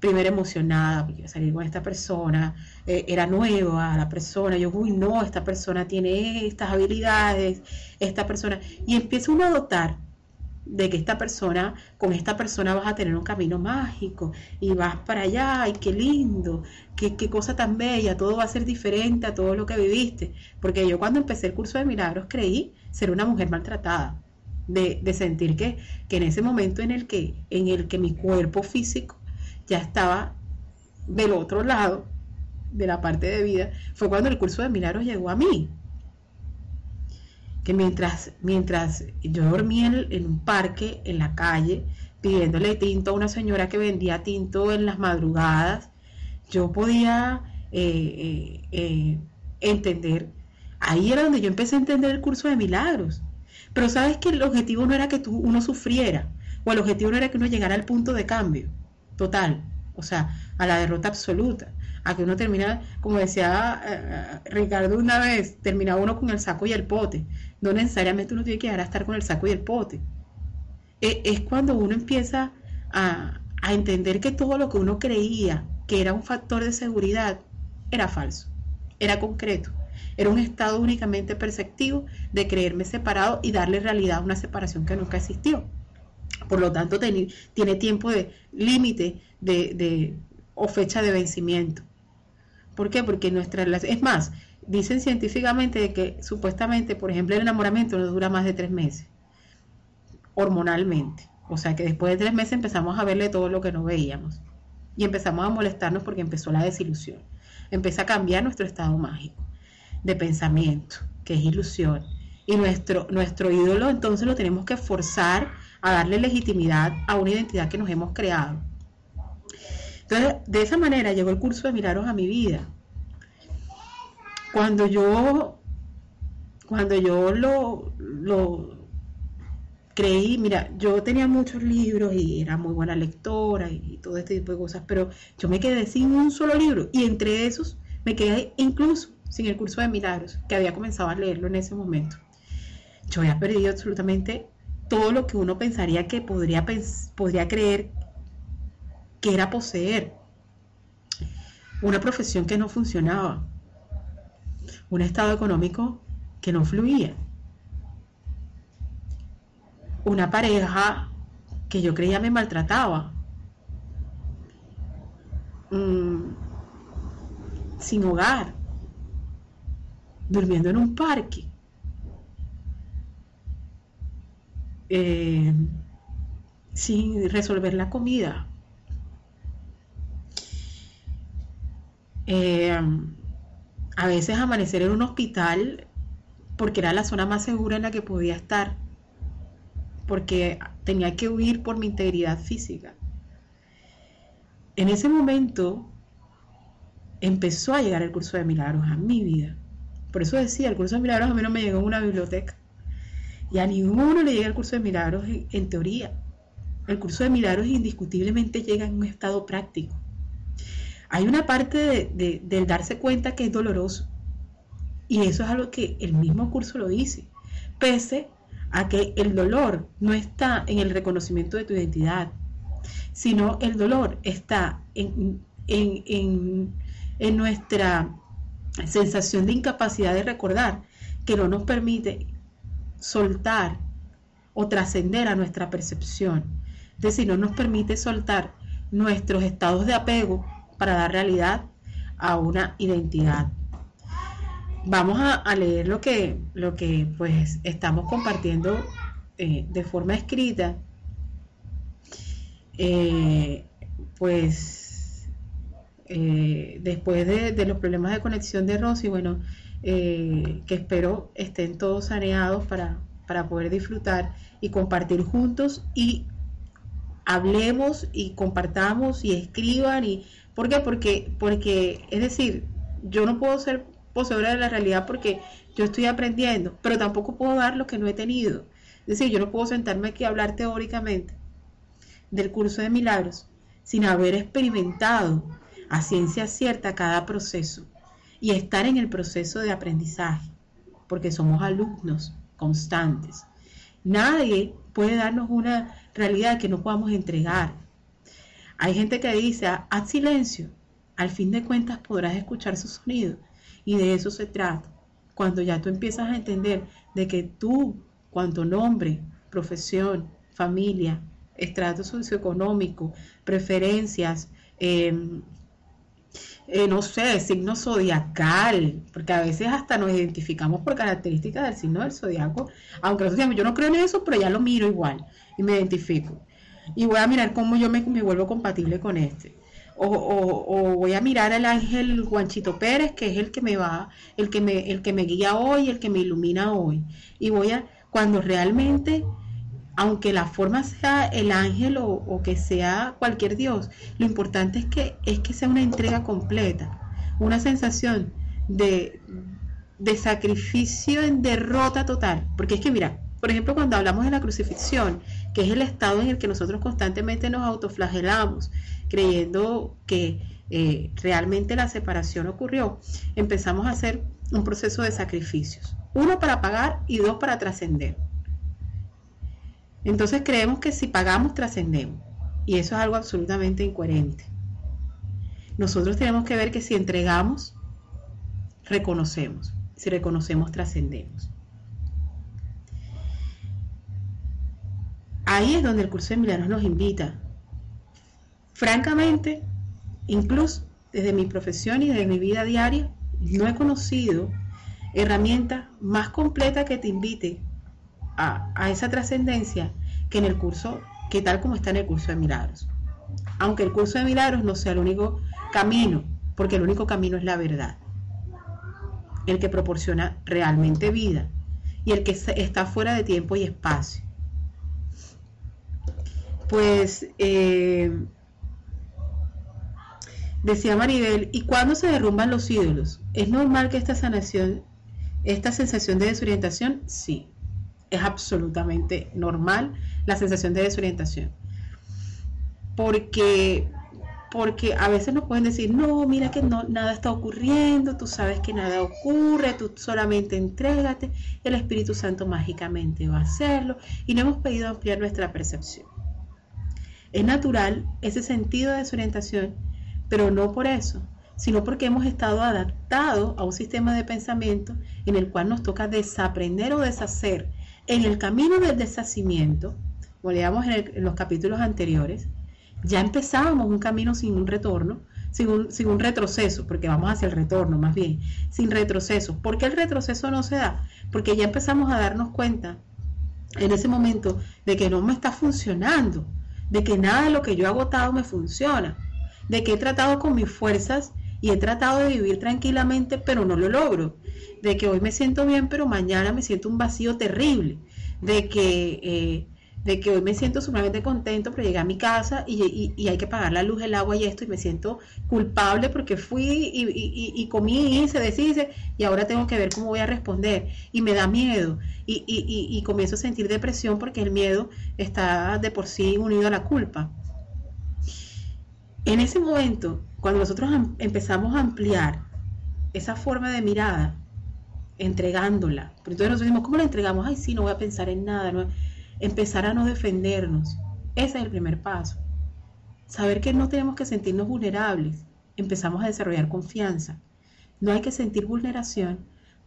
primero emocionada, porque iba a salir con esta persona, eh, era nueva la persona, yo, uy, no, esta persona tiene estas habilidades, esta persona, y empieza uno a dotar de que esta persona, con esta persona vas a tener un camino mágico y vas para allá, y qué lindo, qué, qué cosa tan bella, todo va a ser diferente a todo lo que viviste, porque yo cuando empecé el curso de milagros creí ser una mujer maltratada. De, de sentir que, que en ese momento en el que, en el que mi cuerpo físico ya estaba del otro lado de la parte de vida, fue cuando el curso de milagros llegó a mí. Que mientras, mientras yo dormía en, un parque, en la calle, pidiéndole tinto a una señora que vendía tinto en las madrugadas, yo podía eh, eh, eh, entender, ahí era donde yo empecé a entender el curso de milagros. Pero sabes que el objetivo no era que tú, uno sufriera, o el objetivo no era que uno llegara al punto de cambio total, o sea, a la derrota absoluta, a que uno termina, como decía eh, Ricardo una vez, termina uno con el saco y el pote. No necesariamente uno tiene que llegar a estar con el saco y el pote. E, es cuando uno empieza a, a entender que todo lo que uno creía que era un factor de seguridad era falso, era concreto. Era un estado únicamente perceptivo de creerme separado y darle realidad a una separación que nunca existió. Por lo tanto, tiene tiempo de límite de, o fecha de vencimiento. ¿Por qué? Porque nuestra relación, es más, dicen científicamente que supuestamente, por ejemplo, el enamoramiento no dura más de tres meses, hormonalmente. O sea que después de tres meses empezamos a verle todo lo que no veíamos. Y empezamos a molestarnos porque empezó la desilusión. Empieza a cambiar nuestro estado mágico de pensamiento, que es ilusión. Y nuestro, nuestro ídolo entonces lo tenemos que forzar a darle legitimidad a una identidad que nos hemos creado. Entonces, de esa manera llegó el curso de Milagros a mi vida. Cuando yo, cuando yo lo, lo creí, mira, yo tenía muchos libros y era muy buena lectora y, todo este tipo de cosas, pero yo me quedé sin un solo libro y entre esos me quedé incluso sin el curso de milagros, que había comenzado a leerlo en ese momento. Yo había perdido absolutamente todo lo que uno pensaría que podría, podría creer que era poseer. Una profesión que no funcionaba, un estado económico que no fluía. Una pareja que yo creía me maltrataba, mm, sin hogar, durmiendo en un parque, eh, sin resolver la comida. Eh, a veces amanecer en un hospital porque era la zona más segura en la que podía estar porque tenía que huir por mi integridad física. En ese momento empezó a llegar el curso de milagros a mi vida. Por eso decía, el curso de milagros a mí no me llegó en una biblioteca. Y a ninguno le llega el curso de milagros en, teoría. El curso de milagros indiscutiblemente llega en un estado práctico. Hay una parte del darse cuenta que es doloroso. Y eso es algo que el mismo curso lo dice. Pese a que el dolor no está en el reconocimiento de tu identidad, sino el dolor está en, nuestra sensación de incapacidad de recordar que no nos permite soltar o trascender a nuestra percepción. Es decir, no nos permite soltar nuestros estados de apego para dar realidad a una identidad vamos a, leer lo que, lo que pues estamos compartiendo eh, de forma escrita. Eh, pues eh, después de, los problemas de conexión de Rosy, bueno, que espero estén todos saneados para, para poder disfrutar y compartir juntos y hablemos y compartamos y escriban y ¿por qué? Porque porque es decir, yo no puedo ser poseedora de la realidad porque yo estoy aprendiendo, pero tampoco puedo dar lo que no he tenido. Es decir, yo no puedo sentarme aquí a hablar teóricamente del curso de milagros sin haber experimentado a ciencia cierta cada proceso y estar en el proceso de aprendizaje, porque somos alumnos constantes. Nadie puede darnos una realidad que no podamos entregar. Hay gente que dice, haz silencio, al fin de cuentas podrás escuchar su sonido y de eso se trata. Cuando ya tú empiezas a entender de que tú, cuanto nombre, profesión, familia, estrato socioeconómico, preferencias, em, eh, no sé, signo zodiacal, porque a veces hasta nos identificamos por características del signo del zodiaco, aunque yo no creo en eso, pero ya lo miro igual y me identifico. Y voy a mirar cómo yo me, me vuelvo compatible con este o, voy a mirar al ángel Juanchito Pérez, que es el que me va, el que me, el que me guía hoy, el que me ilumina hoy. Y voy a, cuando realmente, aunque la forma sea el ángel o, que sea cualquier Dios, lo importante es que, es que sea una entrega completa, una sensación de, de sacrificio en derrota total. Porque es que, mira, por ejemplo, cuando hablamos de la crucifixión, que es el estado en el que nosotros constantemente nos autoflagelamos, creyendo que eh, realmente la separación ocurrió, empezamos a hacer un proceso de sacrificios. Uno para pagar y dos para trascender. Entonces creemos que si pagamos, trascendemos. Y eso es algo absolutamente incoherente. Nosotros tenemos que ver que si entregamos, reconocemos. Si reconocemos, trascendemos. Ahí es donde el curso de milagros nos invita. Francamente, incluso desde mi profesión y desde mi vida diaria, no he conocido herramienta más completa que te invite a, esa trascendencia que en el curso que tal como está en el curso de milagros. Aunque el curso de milagros no sea el único camino, porque el único camino es la verdad, el que proporciona realmente vida y el que está fuera de tiempo y espacio. Pues eh, decía Maribel, ¿y cuándo se derrumban los ídolos? ¿Es normal que esta sanación, esta sensación de desorientación? Sí, es absolutamente normal la sensación de desorientación. Porque porque a veces nos pueden decir, no, mira que no, nada está ocurriendo, tú sabes que nada ocurre, tú solamente entrégate, el Espíritu Santo mágicamente va a hacerlo y no hemos pedido ampliar nuestra percepción. Es natural ese sentido de desorientación, pero no por eso, sino porque hemos estado adaptados a un sistema de pensamiento en el cual nos toca desaprender o deshacer en el camino del deshacimiento, como leíamos en los capítulos anteriores, ya empezábamos un camino sin un retorno, sin un, retroceso, porque vamos hacia el retorno más bien, sin retroceso. ¿Por qué el retroceso no se da? Porque ya empezamos a darnos cuenta en ese momento de que no me está funcionando, de que nada de lo que yo he agotado me funciona, de que he tratado con mis fuerzas y he tratado de vivir tranquilamente, pero no lo logro, de que hoy me siento bien, pero mañana me siento un vacío terrible, de que eh, de que hoy me siento sumamente contento, pero llegué a mi casa y, hay que pagar la luz, el agua y esto, y me siento culpable porque fui y, y comí y se deshice, y ahora tengo que ver cómo voy a responder, y me da miedo, y, comienzo a sentir depresión porque el miedo está de por sí unido a la culpa. En ese momento, cuando nosotros empezamos a ampliar esa forma de mirada, entregándola, pero entonces nosotros decimos, ¿cómo la entregamos? Ay, sí, no voy a pensar en nada, empezar a no defendernos. Ese es el primer paso. Saber que no tenemos que sentirnos vulnerables. Empezamos a desarrollar confianza. No hay que sentir vulneración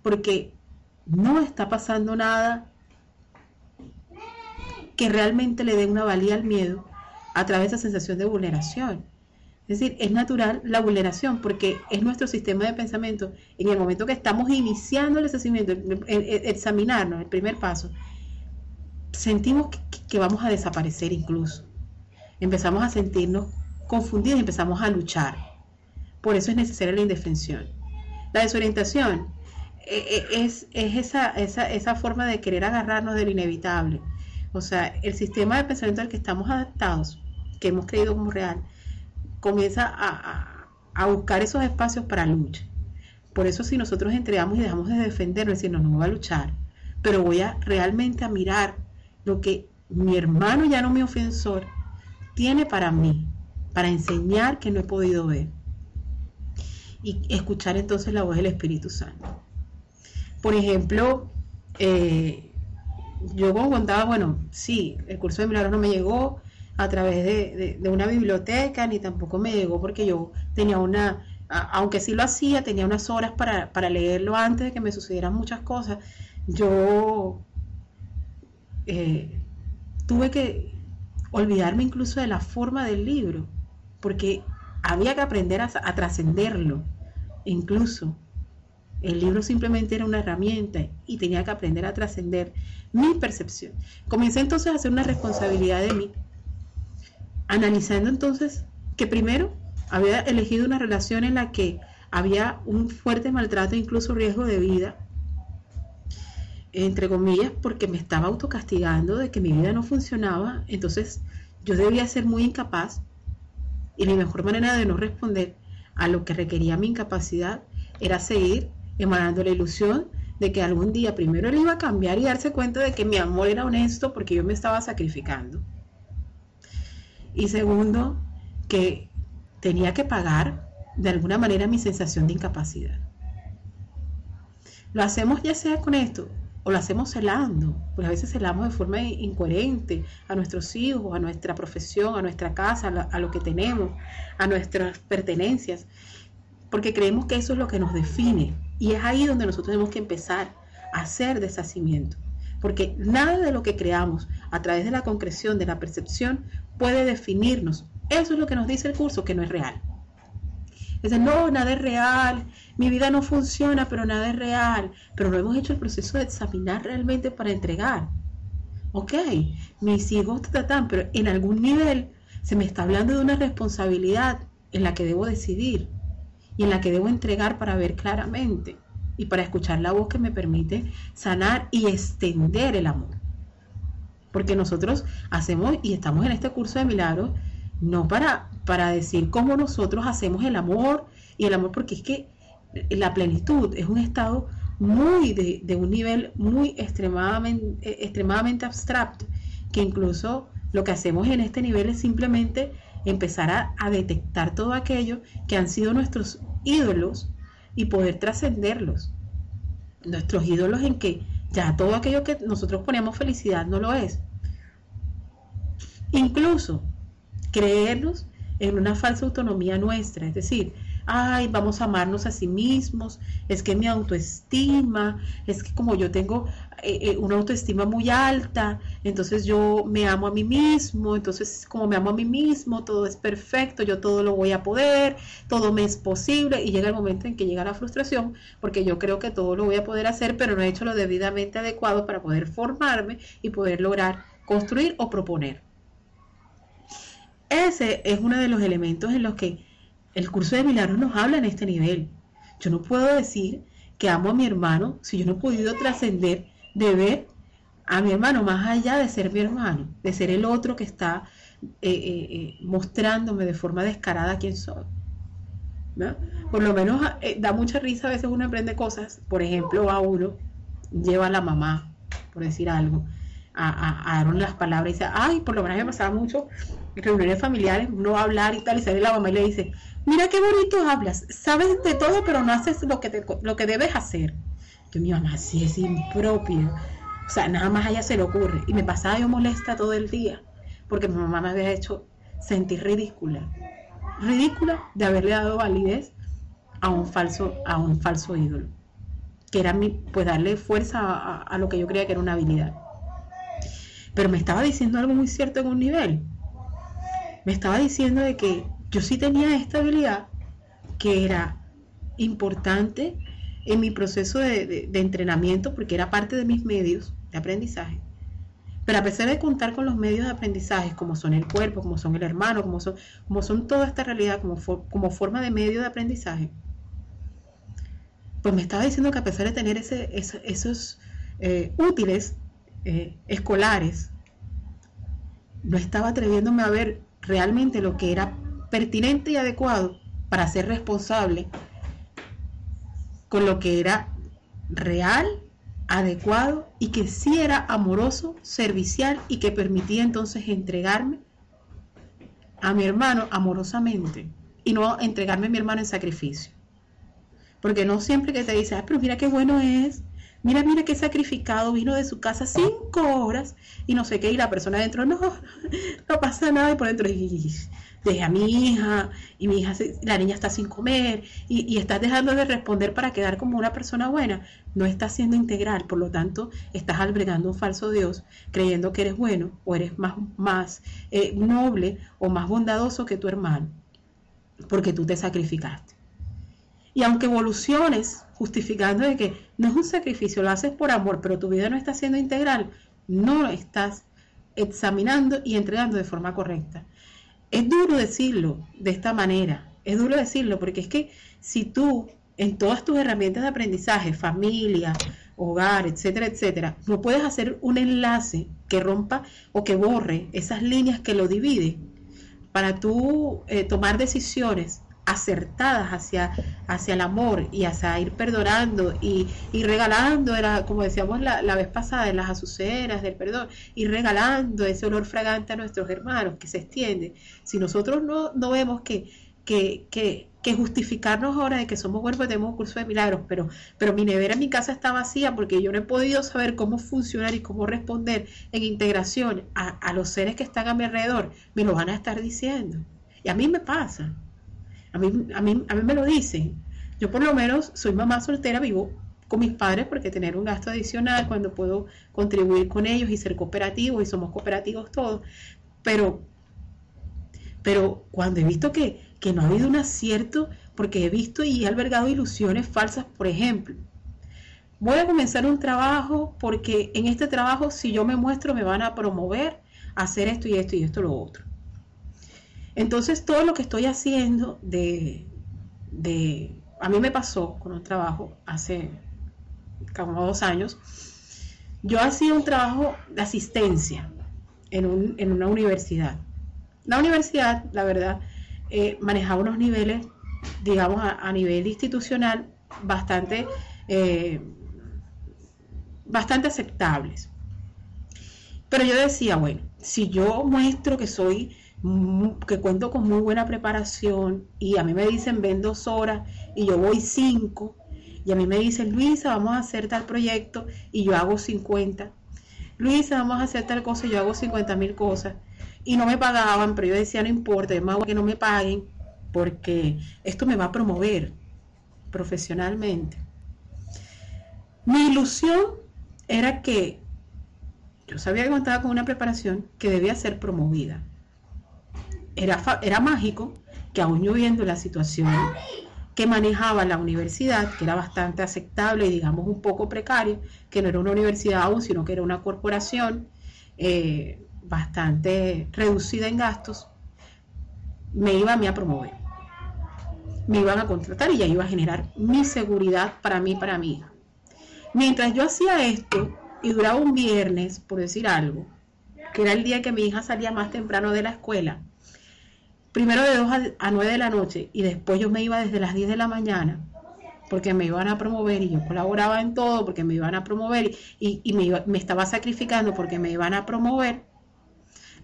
porque no está pasando nada que realmente le dé una valía al miedo a través de esa sensación de vulneración. Es decir, es natural la vulneración porque es nuestro sistema de pensamiento. En el momento que estamos iniciando el desacimiento, examinarnos, el primer paso, sentimos que, vamos a desaparecer incluso. Empezamos a sentirnos confundidos y empezamos a luchar. Por eso es necesaria la indefensión. La desorientación eh, eh, es, esa, esa, forma de querer agarrarnos del inevitable. O sea, el sistema de pensamiento al que estamos adaptados, que hemos creído como real, comienza a, a, buscar esos espacios para lucha. Por eso si nosotros entregamos y dejamos de defendernos, decir, no, no voy a luchar, pero voy a realmente a mirar lo que mi hermano ya no mi ofensor tiene para mí, para enseñar que no he podido ver. Y escuchar entonces la voz del Espíritu Santo. Por ejemplo, eh, yo contaba, bueno, sí, el curso de milagros no me llegó a través de, una biblioteca, ni tampoco me llegó porque yo tenía una, aunque sí lo hacía, tenía unas horas para, para leerlo antes de que me sucedieran muchas cosas. Yo eh, tuve que olvidarme incluso de la forma del libro, porque había que aprender a, trascenderlo. Incluso el libro simplemente era una herramienta y tenía que aprender a trascender mi percepción. Comencé entonces a hacer una responsabilidad de mí, analizando entonces que primero había elegido una relación en la que había un fuerte maltrato, incluso riesgo de vida, entre comillas, porque me estaba autocastigando de que mi vida no funcionaba, entonces yo debía ser muy incapaz y mi mejor manera de no responder a lo que requería mi incapacidad era seguir emanando la ilusión de que algún día primero él iba a cambiar y darse cuenta de que mi amor era honesto porque yo me estaba sacrificando. Y segundo, que tenía que pagar de alguna manera mi sensación de incapacidad. Lo hacemos ya sea con esto, o lo hacemos celando, porque a veces celamos de forma incoherente a nuestros hijos, a nuestra profesión, a nuestra casa, a lo que tenemos, a nuestras pertenencias, porque creemos que eso es lo que nos define. Y es ahí donde nosotros tenemos que empezar a hacer deshacimiento, porque nada de lo que creamos a través de la concreción, de la percepción, puede definirnos. Eso es lo que nos dice el curso, que no es real. Dicen, no, nada es real, mi vida no funciona, pero nada es real. Pero no hemos hecho el proceso de examinar realmente para entregar. ok, mis hijos tratan, pero en algún nivel se me está hablando de una responsabilidad en la que debo decidir y en la que debo entregar para ver claramente y para escuchar la voz que me permite sanar y extender el amor. Porque nosotros hacemos y estamos en este curso de milagros no para, para decir cómo nosotros hacemos el amor y el amor, porque es que la plenitud es un estado muy de, un nivel muy extremadamente, extremadamente abstracto, que incluso lo que hacemos en este nivel es simplemente empezar a, a detectar todo aquello que han sido nuestros ídolos y poder trascenderlos. Nuestros ídolos en que ya todo aquello que nosotros ponemos felicidad no lo es. Incluso creernos en una falsa autonomía nuestra, es decir, ay, vamos a amarnos a sí mismos, es que mi autoestima, es que como yo tengo eh, eh, una autoestima muy alta, entonces yo me amo a mí mismo, entonces como me amo a mí mismo, todo es perfecto, yo todo lo voy a poder, todo me es posible y llega el momento en que llega la frustración porque yo creo que todo lo voy a poder hacer, pero no he hecho lo debidamente adecuado para poder formarme y poder lograr construir o proponer. Ese es uno de los elementos en los que el curso de milagros nos habla en este nivel. Yo no puedo decir que amo a mi hermano si yo no he podido trascender de ver a mi hermano más allá de ser mi hermano, de ser el otro que está eh, eh, eh, mostrándome de forma descarada quién soy. Por lo menos da mucha risa a veces uno aprende cosas, por ejemplo, a uno lleva a la mamá, por decir algo, a, a, las palabras y dice, ay, por lo menos me pasaba mucho reuniones familiares, uno va a hablar y tal, y sale la mamá y le dice, mira qué bonito hablas, sabes de todo, pero no haces lo que, lo que debes hacer. Yo, mi mamá, sí es impropio. O sea, nada más a ella se le ocurre. Y me pasaba yo molesta todo el día, porque mi mamá me había hecho sentir ridícula. Ridícula de haberle dado validez a un falso, a un falso ídolo. Que era mi, pues darle fuerza a, a lo que yo creía que era una habilidad. Pero me estaba diciendo algo muy cierto en un nivel. Me estaba diciendo de que yo sí tenía esta habilidad que era importante en mi proceso de, entrenamiento porque era parte de mis medios de aprendizaje. Pero a pesar de contar con los medios de aprendizaje, como son el cuerpo, como son el hermano, como son, como son toda esta realidad como, como forma de medio de aprendizaje, pues me estaba diciendo que a pesar de tener ese, esos eh, útiles eh, escolares, no estaba atreviéndome a ver realmente lo que era pertinente y adecuado para ser responsable con lo que era real, adecuado y que sí era amoroso, servicial y que permitía entonces entregarme a mi hermano amorosamente y no entregarme a mi hermano en sacrificio. Porque no siempre que te dice, pero mira qué bueno es, mira, mira qué sacrificado, vino de su casa cinco horas y no sé qué, y la persona adentro, no, *laughs* no pasa nada, y por dentro, dejé a mi hija y mi hija, la niña está sin comer y, estás dejando de responder para quedar como una persona buena, no estás siendo integral, por lo tanto estás albergando un falso Dios creyendo que eres bueno o eres más, más eh, noble o más bondadoso que tu hermano, porque tú te sacrificaste. Y aunque evoluciones justificando de que no es un sacrificio, lo haces por amor, pero tu vida no está siendo integral, no lo estás examinando y entregando de forma correcta. Es duro decirlo de esta manera, es duro decirlo porque es que si tú en todas tus herramientas de aprendizaje, familia, hogar, etcétera, etcétera, no puedes hacer un enlace que rompa o que borre esas líneas que lo dividen para tú eh, tomar decisiones acertadas hacia, hacia el amor y hacia ir perdonando y, regalando, era como decíamos la, vez pasada en las azuceras del perdón, y regalando ese olor fragante a nuestros hermanos que se extiende. Si nosotros no, no vemos que, que, que, justificarnos ahora de que somos pues tenemos un curso de milagros, pero, pero mi nevera en mi casa está vacía porque yo no he podido saber cómo funcionar y cómo responder en integración a, a los seres que están a mi alrededor, me lo van a estar diciendo. Y a mí me pasa. A mí, a mí, a mí me lo dicen. Yo por lo menos soy mamá soltera, vivo con mis padres porque tener un gasto adicional cuando puedo contribuir con ellos y ser cooperativo y somos cooperativos todos. Pero, pero cuando he visto que, que no ha habido un acierto, porque he visto y he albergado ilusiones falsas, por ejemplo, voy a comenzar un trabajo porque en este trabajo si yo me muestro me van a promover a hacer esto y esto y esto y lo otro. Entonces todo lo que estoy haciendo de, de a mí me pasó con un trabajo hace como dos años, yo hacía un trabajo de asistencia en, un, en una universidad. La universidad, la verdad, eh, manejaba unos niveles, digamos, a, nivel institucional bastante, eh, bastante aceptables. Pero yo decía, bueno, si yo muestro que soy, que cuento con muy buena preparación y a mí me dicen ven dos horas y yo voy cinco, y a mí me dicen, Luisa, vamos a hacer tal proyecto y yo hago 50. Luisa, vamos a hacer tal cosa y yo hago 50 mil cosas. Y no me pagaban, pero yo decía, no importa, es más que no me paguen porque esto me va a promover profesionalmente. Mi ilusión era que yo sabía que contaba con una preparación que debía ser promovida. Era, era mágico que aún yo viendo la situación que manejaba la universidad, que era bastante aceptable y digamos un poco precario, que no era una universidad aún, sino que era una corporación eh, bastante reducida en gastos, me iba a a promover me iban a contratar y ya iba a generar mi seguridad para mí, para mi hija. Mientras yo hacía esto y duraba un viernes, por decir algo, que era el día que mi hija salía más temprano de la escuela, primero de 2 a, 9 de la noche y después yo me iba desde las 10 de la mañana porque me iban a promover y yo colaboraba en todo porque me iban a promover y, me, me, estaba sacrificando porque me iban a promover,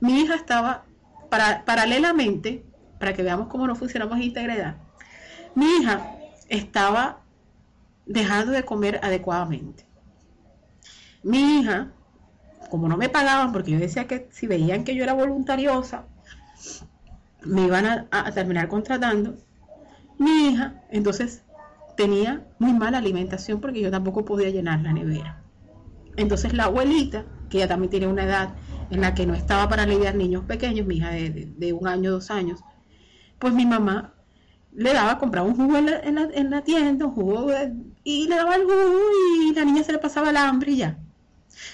mi hija estaba para, paralelamente, para que veamos cómo no funcionamos en integridad, mi hija estaba dejando de comer adecuadamente. Mi hija, como no me pagaban, porque yo decía que si veían que yo era voluntariosa, me iban a, terminar contratando, mi hija entonces tenía muy mala alimentación porque yo tampoco podía llenar la nevera. Entonces la abuelita, que ya también tiene una edad en la que no estaba para lidiar niños pequeños, mi hija de, un año, dos años, pues mi mamá le daba, compraba un jugo en la, tienda, un jugo, y le daba el jugo y la niña se le pasaba el hambre y ya.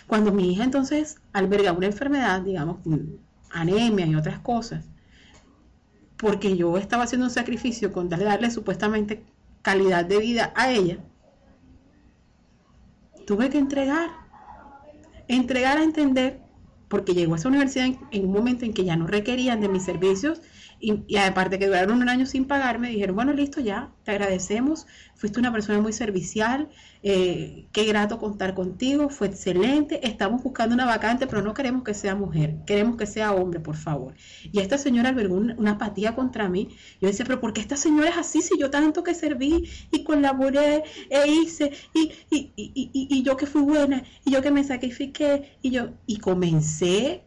Cuando mi hija entonces alberga una enfermedad, digamos, anemia y otras cosas, porque yo estaba haciendo un sacrificio con darle, supuestamente calidad de vida a ella, tuve que entregar, entregar a entender, porque llegó a esa universidad en un momento en que ya no requerían de mis servicios y, aparte que duraron un año sin pagarme, dijeron, bueno, listo, ya, te agradecemos, fuiste una persona muy servicial, eh, qué grato contar contigo, fue excelente, estamos buscando una vacante, pero no queremos que sea mujer, queremos que sea hombre, por favor. Y esta señora albergó una, apatía contra mí. Yo decía, pero ¿por qué esta señora es así si yo tanto que serví y colaboré e hice y, y, y, y yo que fui buena y yo que me sacrifiqué y yo, y comencé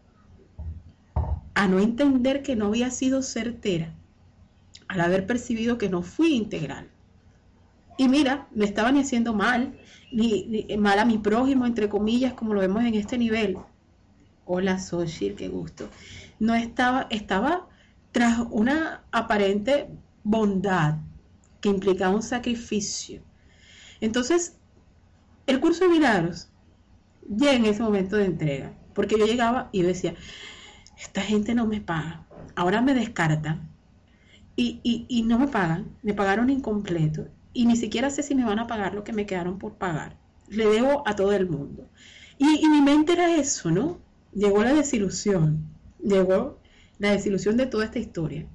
a no entender que no había sido certera, al haber percibido que no fui integral. Y mira, me estaban haciendo mal, ni, mal a mi prójimo, entre comillas, como lo vemos en este nivel. Hola, Soshir, qué gusto. No estaba, estaba tras una aparente bondad que implicaba un sacrificio. Entonces, el curso de milagros llega en ese momento de entrega, porque yo llegaba y decía, esta gente no me paga, ahora me descartan y, no me pagan, me pagaron incompleto y ni siquiera sé si me van a pagar lo que me quedaron por pagar. Le debo a todo el mundo. Y, y mi mente era eso, ¿no? Llegó la desilusión, llegó la desilusión de toda esta historia.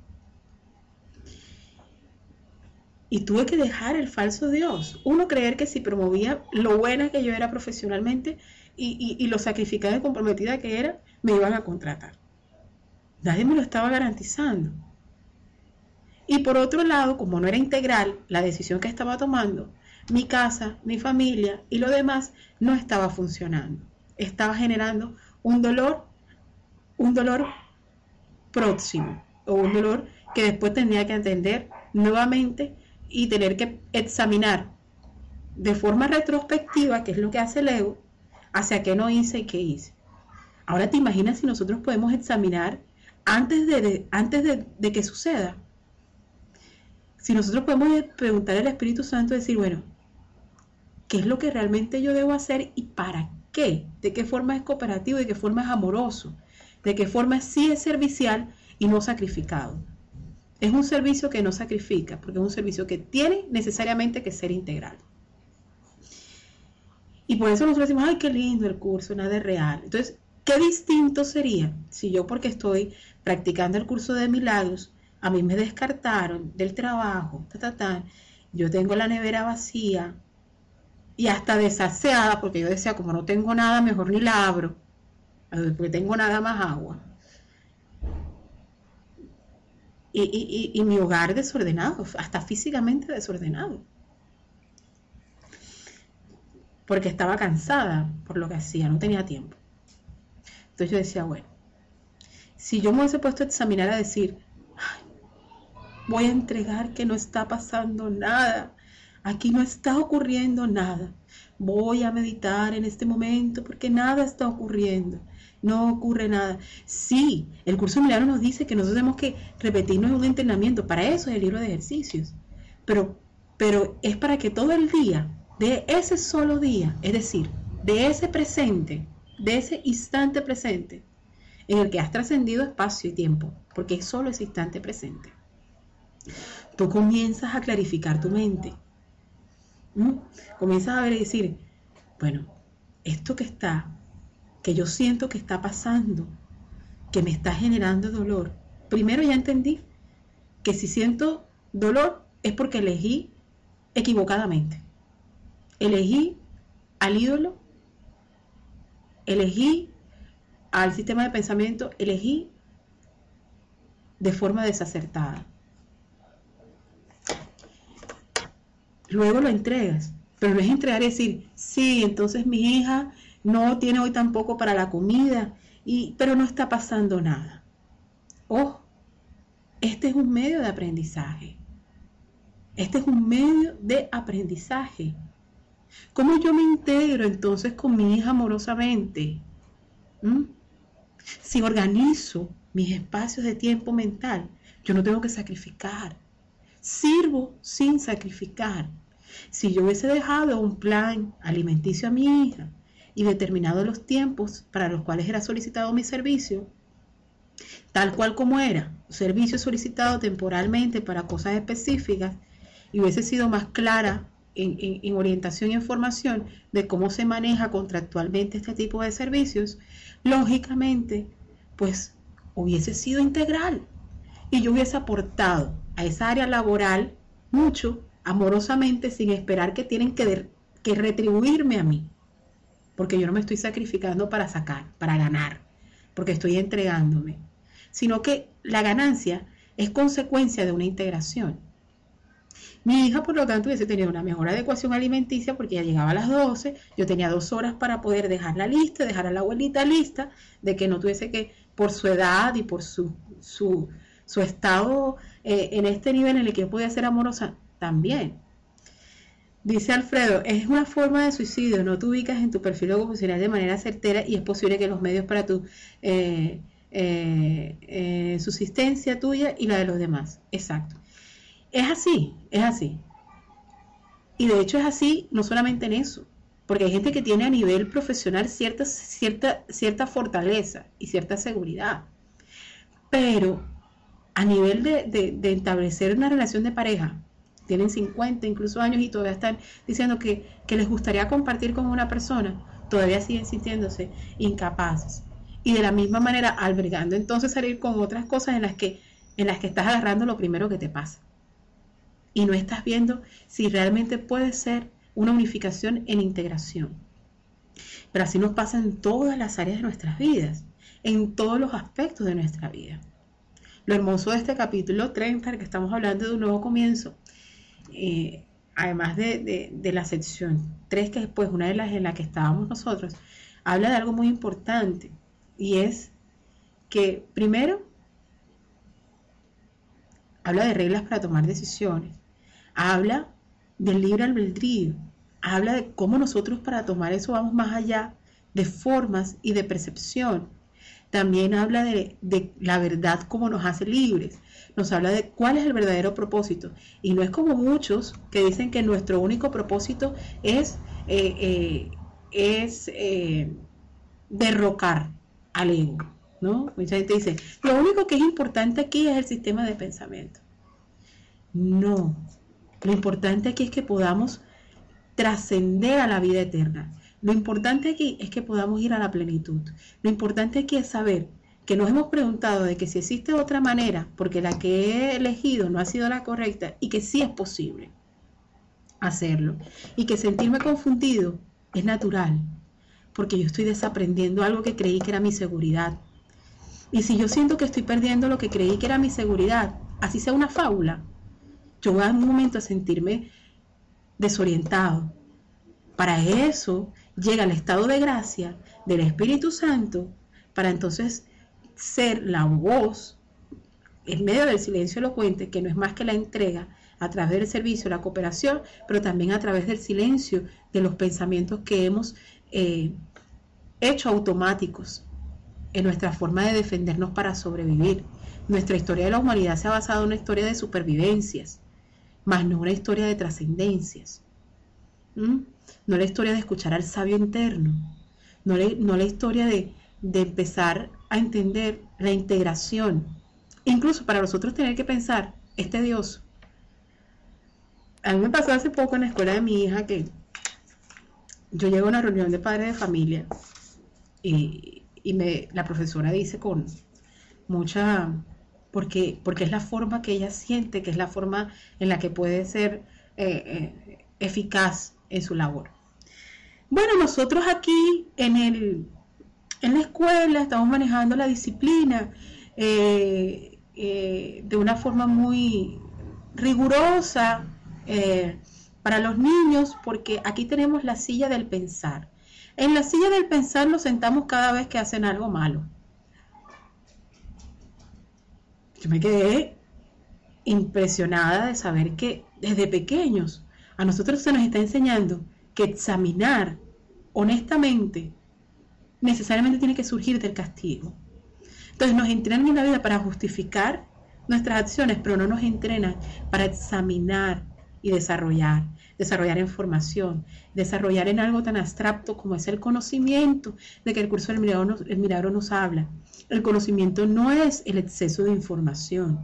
Y tuve que dejar el falso Dios. Uno creer que si promovía lo buena que yo era profesionalmente y, y lo sacrificada y comprometida que era, me iban a contratar. Nadie me lo estaba garantizando. Y por otro lado, como no era integral la decisión que estaba tomando, mi casa, mi familia y lo demás no estaba funcionando. Estaba generando un dolor, un dolor próximo o un dolor que después tenía que atender nuevamente y tener que examinar de forma retrospectiva, que es lo que hace el ego, hacia qué no hice y qué hice. Ahora te imaginas si nosotros podemos examinar antes de, antes de, que suceda. Si nosotros podemos preguntar al Espíritu Santo decir, bueno, qué es lo que realmente yo debo hacer y para qué, de qué forma es cooperativo, de qué forma es amoroso, de qué forma sí es servicial y no sacrificado. Es un servicio que no sacrifica, porque es un servicio que tiene necesariamente que ser integral. Y por eso nosotros decimos, ay, qué lindo el curso, nada de real. Entonces, ¿qué distinto sería si yo, porque estoy practicando el curso de milagros, a mí me descartaron del trabajo, yo tengo la nevera vacía y hasta desaseada, porque yo decía, como no tengo nada, mejor ni la abro, porque tengo nada más agua. y mi hogar desordenado, hasta físicamente desordenado porque estaba cansada por lo que hacía, no tenía tiempo. Entonces yo decía, bueno, si yo me hubiese puesto a examinar a decir, voy a entregar que no está pasando nada, aquí no está ocurriendo nada, voy a meditar en este momento porque nada está ocurriendo, no ocurre nada. Sí, el curso miliano nos dice que nosotros tenemos que repetirnos un entrenamiento, para eso es el libro de ejercicios, pero, pero es para que todo el día de ese solo día, es decir, de ese presente, de ese instante presente, en el que has trascendido espacio y tiempo, porque es solo ese instante presente. Tú comienzas a clarificar tu mente. Comienzas a ver y decir, bueno, esto que está, que yo siento que está pasando, que me está generando dolor. Primero ya entendí que si siento dolor es porque elegí equivocadamente elegí al ídolo, elegí al sistema de pensamiento, elegí de forma desacertada. Luego lo entregas, pero no es entregar y decir, sí, entonces mi hija no tiene hoy tampoco para la comida, y, pero no está pasando nada. Oh, este es un medio de aprendizaje. Este es un medio de aprendizaje. ¿Cómo yo me integro entonces con mi hija amorosamente? ¿Mm? Si organizo mis espacios de tiempo mental, yo no tengo que sacrificar. Sirvo sin sacrificar. Si yo hubiese dejado un plan alimenticio a mi hija y determinado los tiempos para los cuales era solicitado mi servicio, tal cual como era, servicio solicitado temporalmente para cosas específicas, y hubiese sido más clara en, orientación y información de cómo se maneja contractualmente este tipo de servicios, lógicamente, pues hubiese sido integral y yo hubiese aportado a esa área laboral mucho, amorosamente, sin esperar que tienen que, que retribuirme a mí, porque yo no me estoy sacrificando para sacar, para ganar, porque estoy entregándome, sino que la ganancia es consecuencia de una integración. Mi hija, por lo tanto, hubiese tenido una mejor adecuación alimenticia porque ya llegaba a las 12, yo tenía dos horas para poder dejar la lista, dejar a la abuelita lista, de que no tuviese que, por su edad y por su, su, estado eh, en este nivel en el que podía ser amorosa, también. Dice Alfredo, es una forma de suicidio, no te ubicas en tu perfil profesional de manera certera y es posible que los medios para tu eh, eh, subsistencia tuya y la de los demás. Exacto. Es así, es así. Y de hecho es así no solamente en eso, porque hay gente que tiene a nivel profesional cierta, cierta, cierta fortaleza y cierta seguridad. Pero a nivel de, establecer una relación de pareja, tienen 50 incluso años y todavía están diciendo que, que les gustaría compartir con una persona, todavía siguen sintiéndose incapaces. Y de la misma manera, albergando entonces salir con otras cosas en las que, en las que estás agarrando lo primero que te pasa y no estás viendo si realmente puede ser una unificación en integración. Pero así nos pasa en todas las áreas de nuestras vidas, en todos los aspectos de nuestra vida. Lo hermoso de este capítulo 30, que estamos hablando de un nuevo comienzo, eh, además de, la sección 3, que es pues, una de las en la que estábamos nosotros, habla de algo muy importante y es que primero habla de reglas para tomar decisiones, habla del libre albedrío, habla de cómo nosotros para tomar eso vamos más allá de formas y de percepción. También habla de, la verdad como nos hace libres. Nos habla de cuál es el verdadero propósito. Y no es como muchos que dicen que nuestro único propósito es eh, eh, es derrocar al ego, ¿no? Mucha gente dice, lo único que es importante aquí es el sistema de pensamiento. No, lo importante aquí es que podamos trascender a la vida eterna. Lo importante aquí es que podamos ir a la plenitud. Lo importante aquí es saber que nos hemos preguntado de que si existe otra manera, porque la que he elegido no ha sido la correcta y que sí es posible hacerlo. Y que sentirme confundido es natural, porque yo estoy desaprendiendo algo que creí que era mi seguridad. Y si yo siento que estoy perdiendo lo que creí que era mi seguridad, así sea una fábula, yo voy a un momento a sentirme desorientado. Para eso llega el estado de gracia del Espíritu Santo, para entonces ser la voz en medio del silencio elocuente, que no es más que la entrega a través del servicio, la cooperación, pero también a través del silencio de los pensamientos que hemos eh, hecho automáticos en nuestra forma de defendernos para sobrevivir. Nuestra historia de la humanidad se ha basado en una historia de supervivencias, más no una historia de trascendencias. No la historia de escuchar al sabio interno, no, no la historia de, de empezar a entender la integración. Incluso para nosotros tener que pensar, este Dios. A mí me pasó hace poco en la escuela de mi hija que yo llego a una reunión de padres de familia y, me, la profesora dice con mucha, porque, porque es la forma que ella siente, que es la forma en la que puede ser eh, eh, eficaz en su labor. Bueno, nosotros aquí en el, en la escuela estamos manejando la disciplina eh, de una forma muy rigurosa para los niños porque aquí tenemos la silla del pensar. En la silla del pensar nos sentamos cada vez que hacen algo malo. Yo me quedé impresionada de saber que desde pequeños a nosotros se nos está enseñando que examinar honestamente necesariamente tiene que surgir del castigo. Entonces nos entrenan en la vida para justificar nuestras acciones, pero no nos entrenan para examinar y desarrollar, desarrollar información, desarrollar en algo tan abstracto como es el conocimiento de que el curso del milagro nos, el nos habla. El conocimiento no es el exceso de información.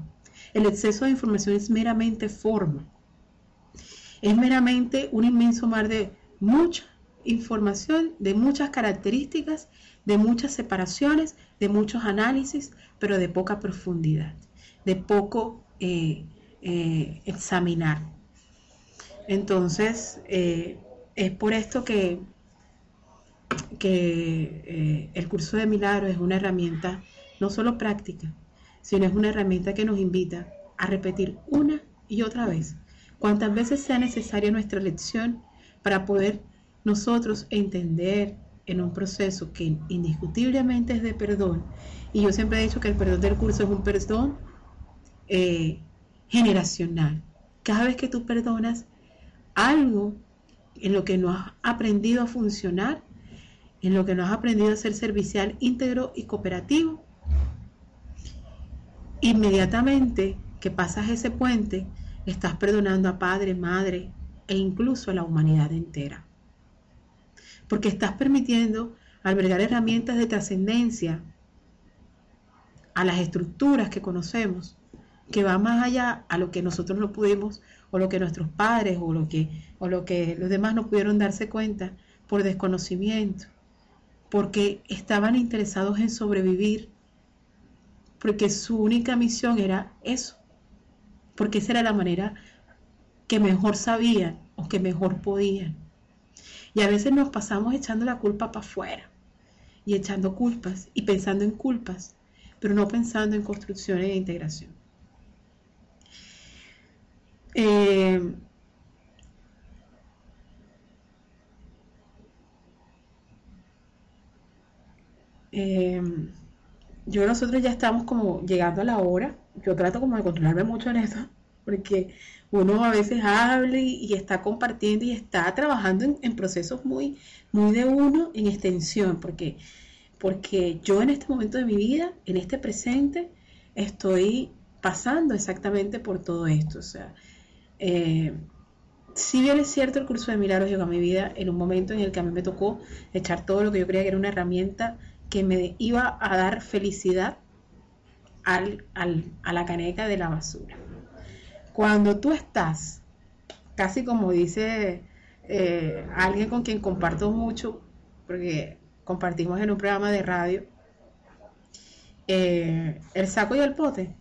El exceso de información es meramente forma. Es meramente un inmenso mar de mucha información de muchas características, de muchas separaciones, de muchos análisis, pero de poca profundidad, de poco eh, eh, examinar. Entonces, eh, es por esto que, que el curso de milagro es una herramienta no solo práctica, sino es una herramienta que nos invita a repetir una y otra vez, cuantas veces sea necesaria nuestra lección para poder nosotros entender en un proceso que indiscutiblemente es de perdón, y yo siempre he dicho que el perdón del curso es un perdón eh, generacional. Cada vez que tú perdonas algo en lo que no has aprendido a funcionar, en lo que no has aprendido a ser servicial, íntegro y cooperativo, inmediatamente que pasas ese puente, estás perdonando a padre, madre e incluso a la humanidad entera. Porque estás permitiendo albergar herramientas de trascendencia a las estructuras que conocemos, que va más allá a lo que nosotros no pudimos, o lo que nuestros padres, o lo que, o lo que los demás no pudieron darse cuenta por desconocimiento, porque estaban interesados en sobrevivir, porque su única misión era eso, porque esa era la manera que mejor sabían o que mejor podían. Y a veces nos pasamos echando la culpa para afuera y echando culpas y pensando en culpas, pero no pensando en construcción e integración. Eh, eh, yo nosotros ya estamos como llegando a la hora. Yo trato como de controlarme mucho en eso, porque uno a veces habla y, está compartiendo y está trabajando en, procesos muy, muy de uno en extensión, porque, porque yo en este momento de mi vida, en este presente, estoy pasando exactamente por todo esto. O sea, eh, si bien es cierto, el curso de milagros llegó a mi vida en un momento en el que a mí me tocó echar todo lo que yo creía que era una herramienta que me iba a dar felicidad al, a la caneca de la basura. Cuando tú estás, casi como dice eh, alguien con quien comparto mucho, porque compartimos en un programa de radio, eh, el saco y el pote.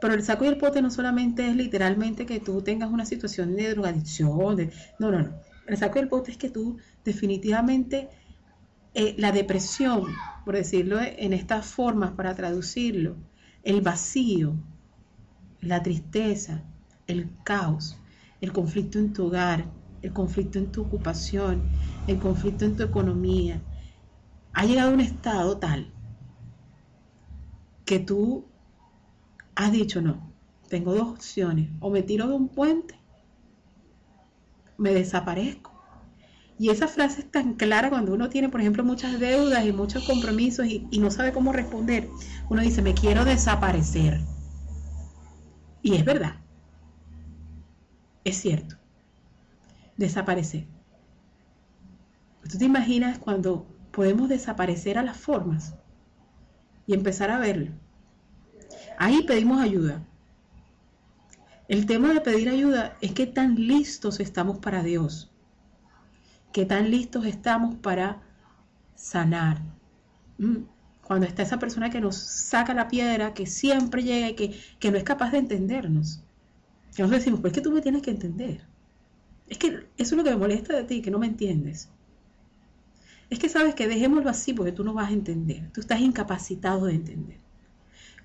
Pero el saco y el pote no solamente es literalmente que tú tengas una situación de drogadicción, no, no, no. El saco y el pote es que tú definitivamente eh, la depresión, por decirlo en estas formas para traducirlo, el vacío, la tristeza, el caos, el conflicto en tu hogar, el conflicto en tu ocupación, el conflicto en tu economía, ha llegado a un estado tal que tú has dicho no, tengo dos opciones, o me tiro de un puente, me desaparezco. Y esa frase es tan clara cuando uno tiene, por ejemplo, muchas deudas y muchos compromisos y, y no sabe cómo responder. Uno dice, me quiero desaparecer. Y es verdad. Es cierto. Desaparecer. ¿Tú te imaginas cuando podemos desaparecer a las formas y empezar a verlo? Ahí pedimos ayuda. El tema de pedir ayuda es que tan listos estamos para Dios, que tan listos estamos para sanar. Mm. Cuando está esa persona que nos saca la piedra, que siempre llega y que, que no es capaz de entendernos. Que nos decimos, pues es que tú me tienes que entender. Es que eso es lo que me molesta de ti, que no me entiendes. Es que sabes que dejémoslo así porque tú no vas a entender. Tú estás incapacitado de entender.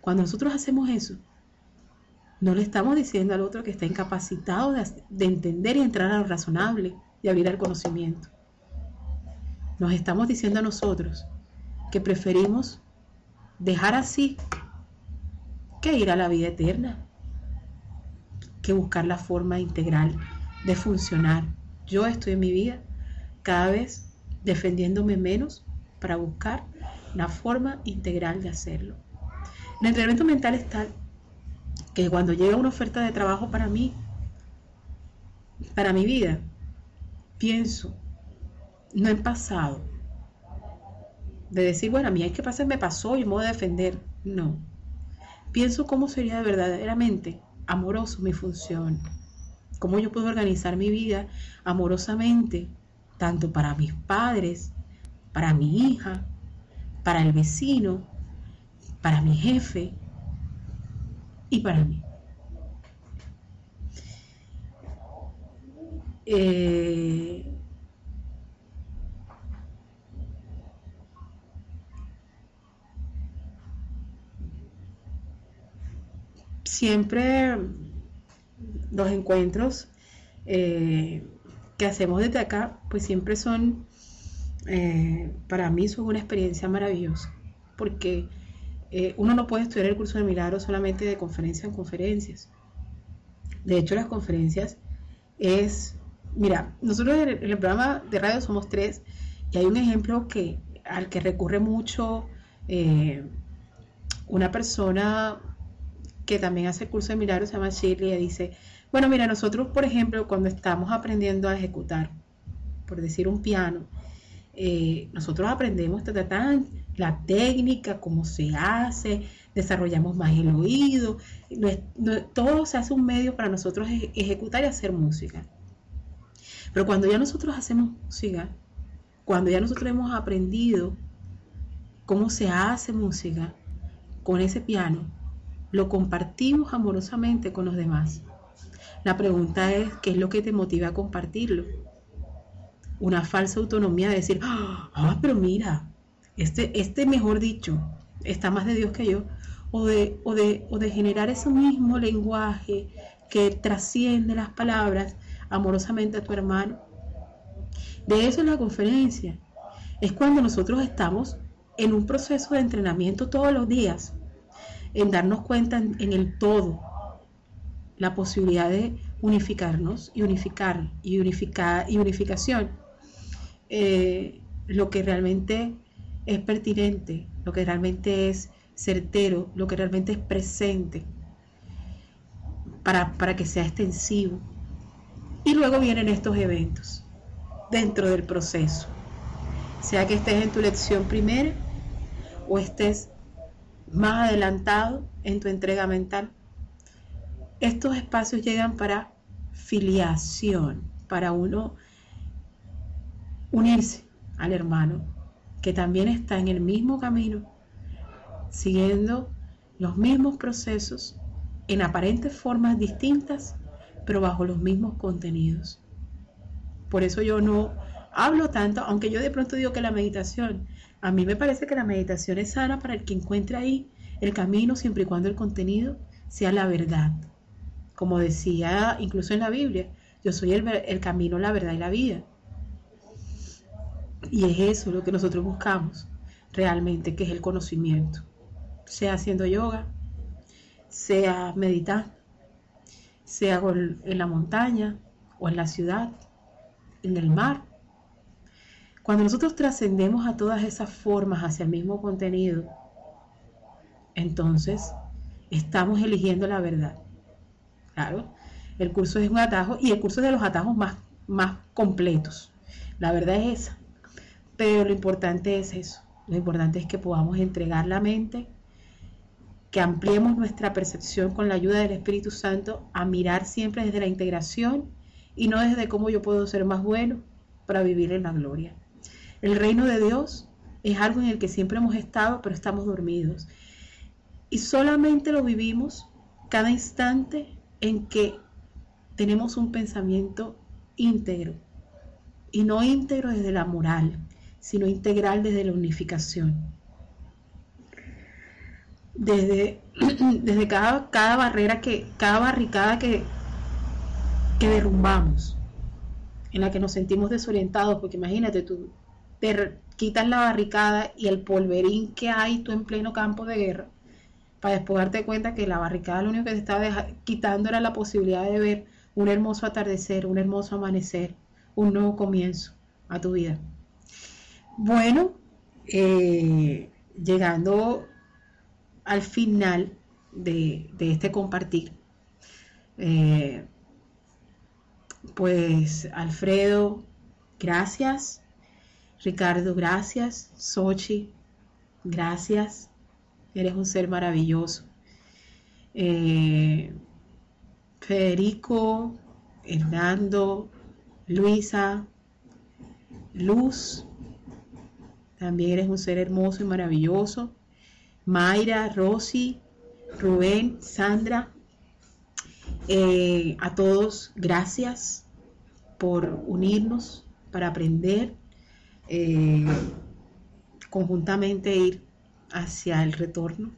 Cuando nosotros hacemos eso, no le estamos diciendo al otro que está incapacitado de, entender y entrar a lo razonable y abrir el conocimiento. Nos estamos diciendo a nosotros que preferimos dejar así que ir a la vida eterna, que buscar la forma integral de funcionar. Yo estoy en mi vida cada vez defendiéndome menos para buscar la forma integral de hacerlo. El entrenamiento mental es tal que cuando llega una oferta de trabajo para mí, para mi vida, pienso, no en pasado, de decir, bueno, a mí hay que pasar, me pasó y me voy a defender. No. Pienso cómo sería verdaderamente amoroso mi función, cómo yo puedo organizar mi vida amorosamente, tanto para mis padres, para mi hija, para el vecino, para mi jefe y para mí. Eh, siempre los encuentros eh, que hacemos desde acá, pues siempre son, eh, para mí son una experiencia maravillosa, porque eh, uno no puede estudiar el curso de milagros solamente de conferencia en conferencias. De hecho, las conferencias es, mira, nosotros en el, programa de radio somos tres y hay un ejemplo que al que recurre mucho eh, una persona que también hace el curso de milagros, se llama Shirley, y dice, bueno, mira, nosotros, por ejemplo, cuando estamos aprendiendo a ejecutar, por decir un piano, eh, nosotros aprendemos la técnica, cómo se hace, desarrollamos más el oído, todo se hace un medio para nosotros ejecutar y hacer música. Pero cuando ya nosotros hacemos música, cuando ya nosotros hemos aprendido cómo se hace música con ese piano, lo compartimos amorosamente con los demás. La pregunta es, ¿qué es lo que te motiva a compartirlo? Una falsa autonomía de decir, ah, pero mira, este, este mejor dicho, está más de Dios que yo, o de, o de, o de generar ese mismo lenguaje que trasciende las palabras amorosamente a tu hermano. De eso es la conferencia. Es cuando nosotros estamos en un proceso de entrenamiento todos los días, en darnos cuenta en el todo, la posibilidad de unificarnos y unificar y unificar y unificación eh, lo que realmente es pertinente, lo que realmente es certero, lo que realmente es presente, para, que sea extensivo. Y luego vienen estos eventos dentro del proceso. Sea que estés en tu lección primera o estés más adelantado en tu entrega mental. Estos espacios llegan para filiación, para uno unirse al hermano que también está en el mismo camino, siguiendo los mismos procesos en aparentes formas distintas, pero bajo los mismos contenidos. Por eso yo no hablo tanto, aunque yo de pronto digo que la meditación, a mí me parece que la meditación es sana para el que encuentre ahí el camino siempre y cuando el contenido sea la verdad. Como decía incluso en la Biblia, yo soy el, el camino, la verdad y la vida. Y es eso lo que nosotros buscamos realmente, que es el conocimiento. Sea haciendo yoga, sea meditando, sea en la montaña o en la ciudad, en el mar. Cuando nosotros trascendemos a todas esas formas hacia el mismo contenido, entonces estamos eligiendo la verdad. Claro, el curso es un atajo y el curso es de los atajos más, más completos. La verdad es esa. Pero lo importante es eso. Lo importante es que podamos entregar la mente, que ampliemos nuestra percepción con la ayuda del Espíritu Santo a mirar siempre desde la integración y no desde cómo yo puedo ser más bueno para vivir en la gloria. El reino de Dios es algo en el que siempre hemos estado, pero estamos dormidos. Y solamente lo vivimos cada instante en que tenemos un pensamiento íntegro. Y no íntegro desde la moral, sino integral desde la unificación. Desde, *clears throat* desde cada, cada barrera que, cada barricada que, que derrumbamos, en la que nos sentimos desorientados, porque imagínate, tú te quitas la barricada y el polverín que hay tú en pleno campo de guerra, para después darte cuenta que la barricada lo único que te estaba quitando era la posibilidad de ver un hermoso atardecer, un hermoso amanecer, un nuevo comienzo a tu vida. Bueno, eh, llegando al final de, este compartir, eh, pues Alfredo, gracias. Ricardo, gracias. Sochi, gracias. Eres un ser maravilloso. Eh, Federico, Hernando, Luisa, Luz, también eres un ser hermoso y maravilloso. Mayra, Rosy, Rubén, Sandra, eh, a todos, gracias por unirnos para aprender, eh, conjuntamente ir hacia el retorno,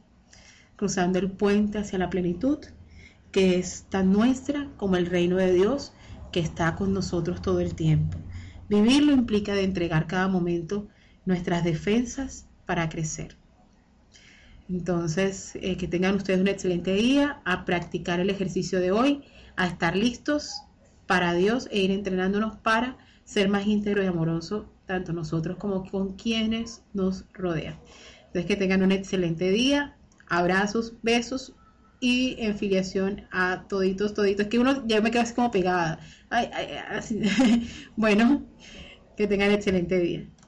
cruzando el puente hacia la plenitud, que es tan nuestra como el reino de Dios, que está con nosotros todo el tiempo. Vivirlo implica de entregar cada momento nuestras defensas para crecer. Entonces, eh, que tengan ustedes un excelente día, a practicar el ejercicio de hoy, a estar listos para Dios e ir entrenándonos para ser más íntegro y amoroso, tanto nosotros como con quienes nos rodean. Entonces, que tengan un excelente día, abrazos, besos y en filiación a toditos, toditos. que uno ya me queda así como pegada. *laughs* bueno, que tengan excelente día.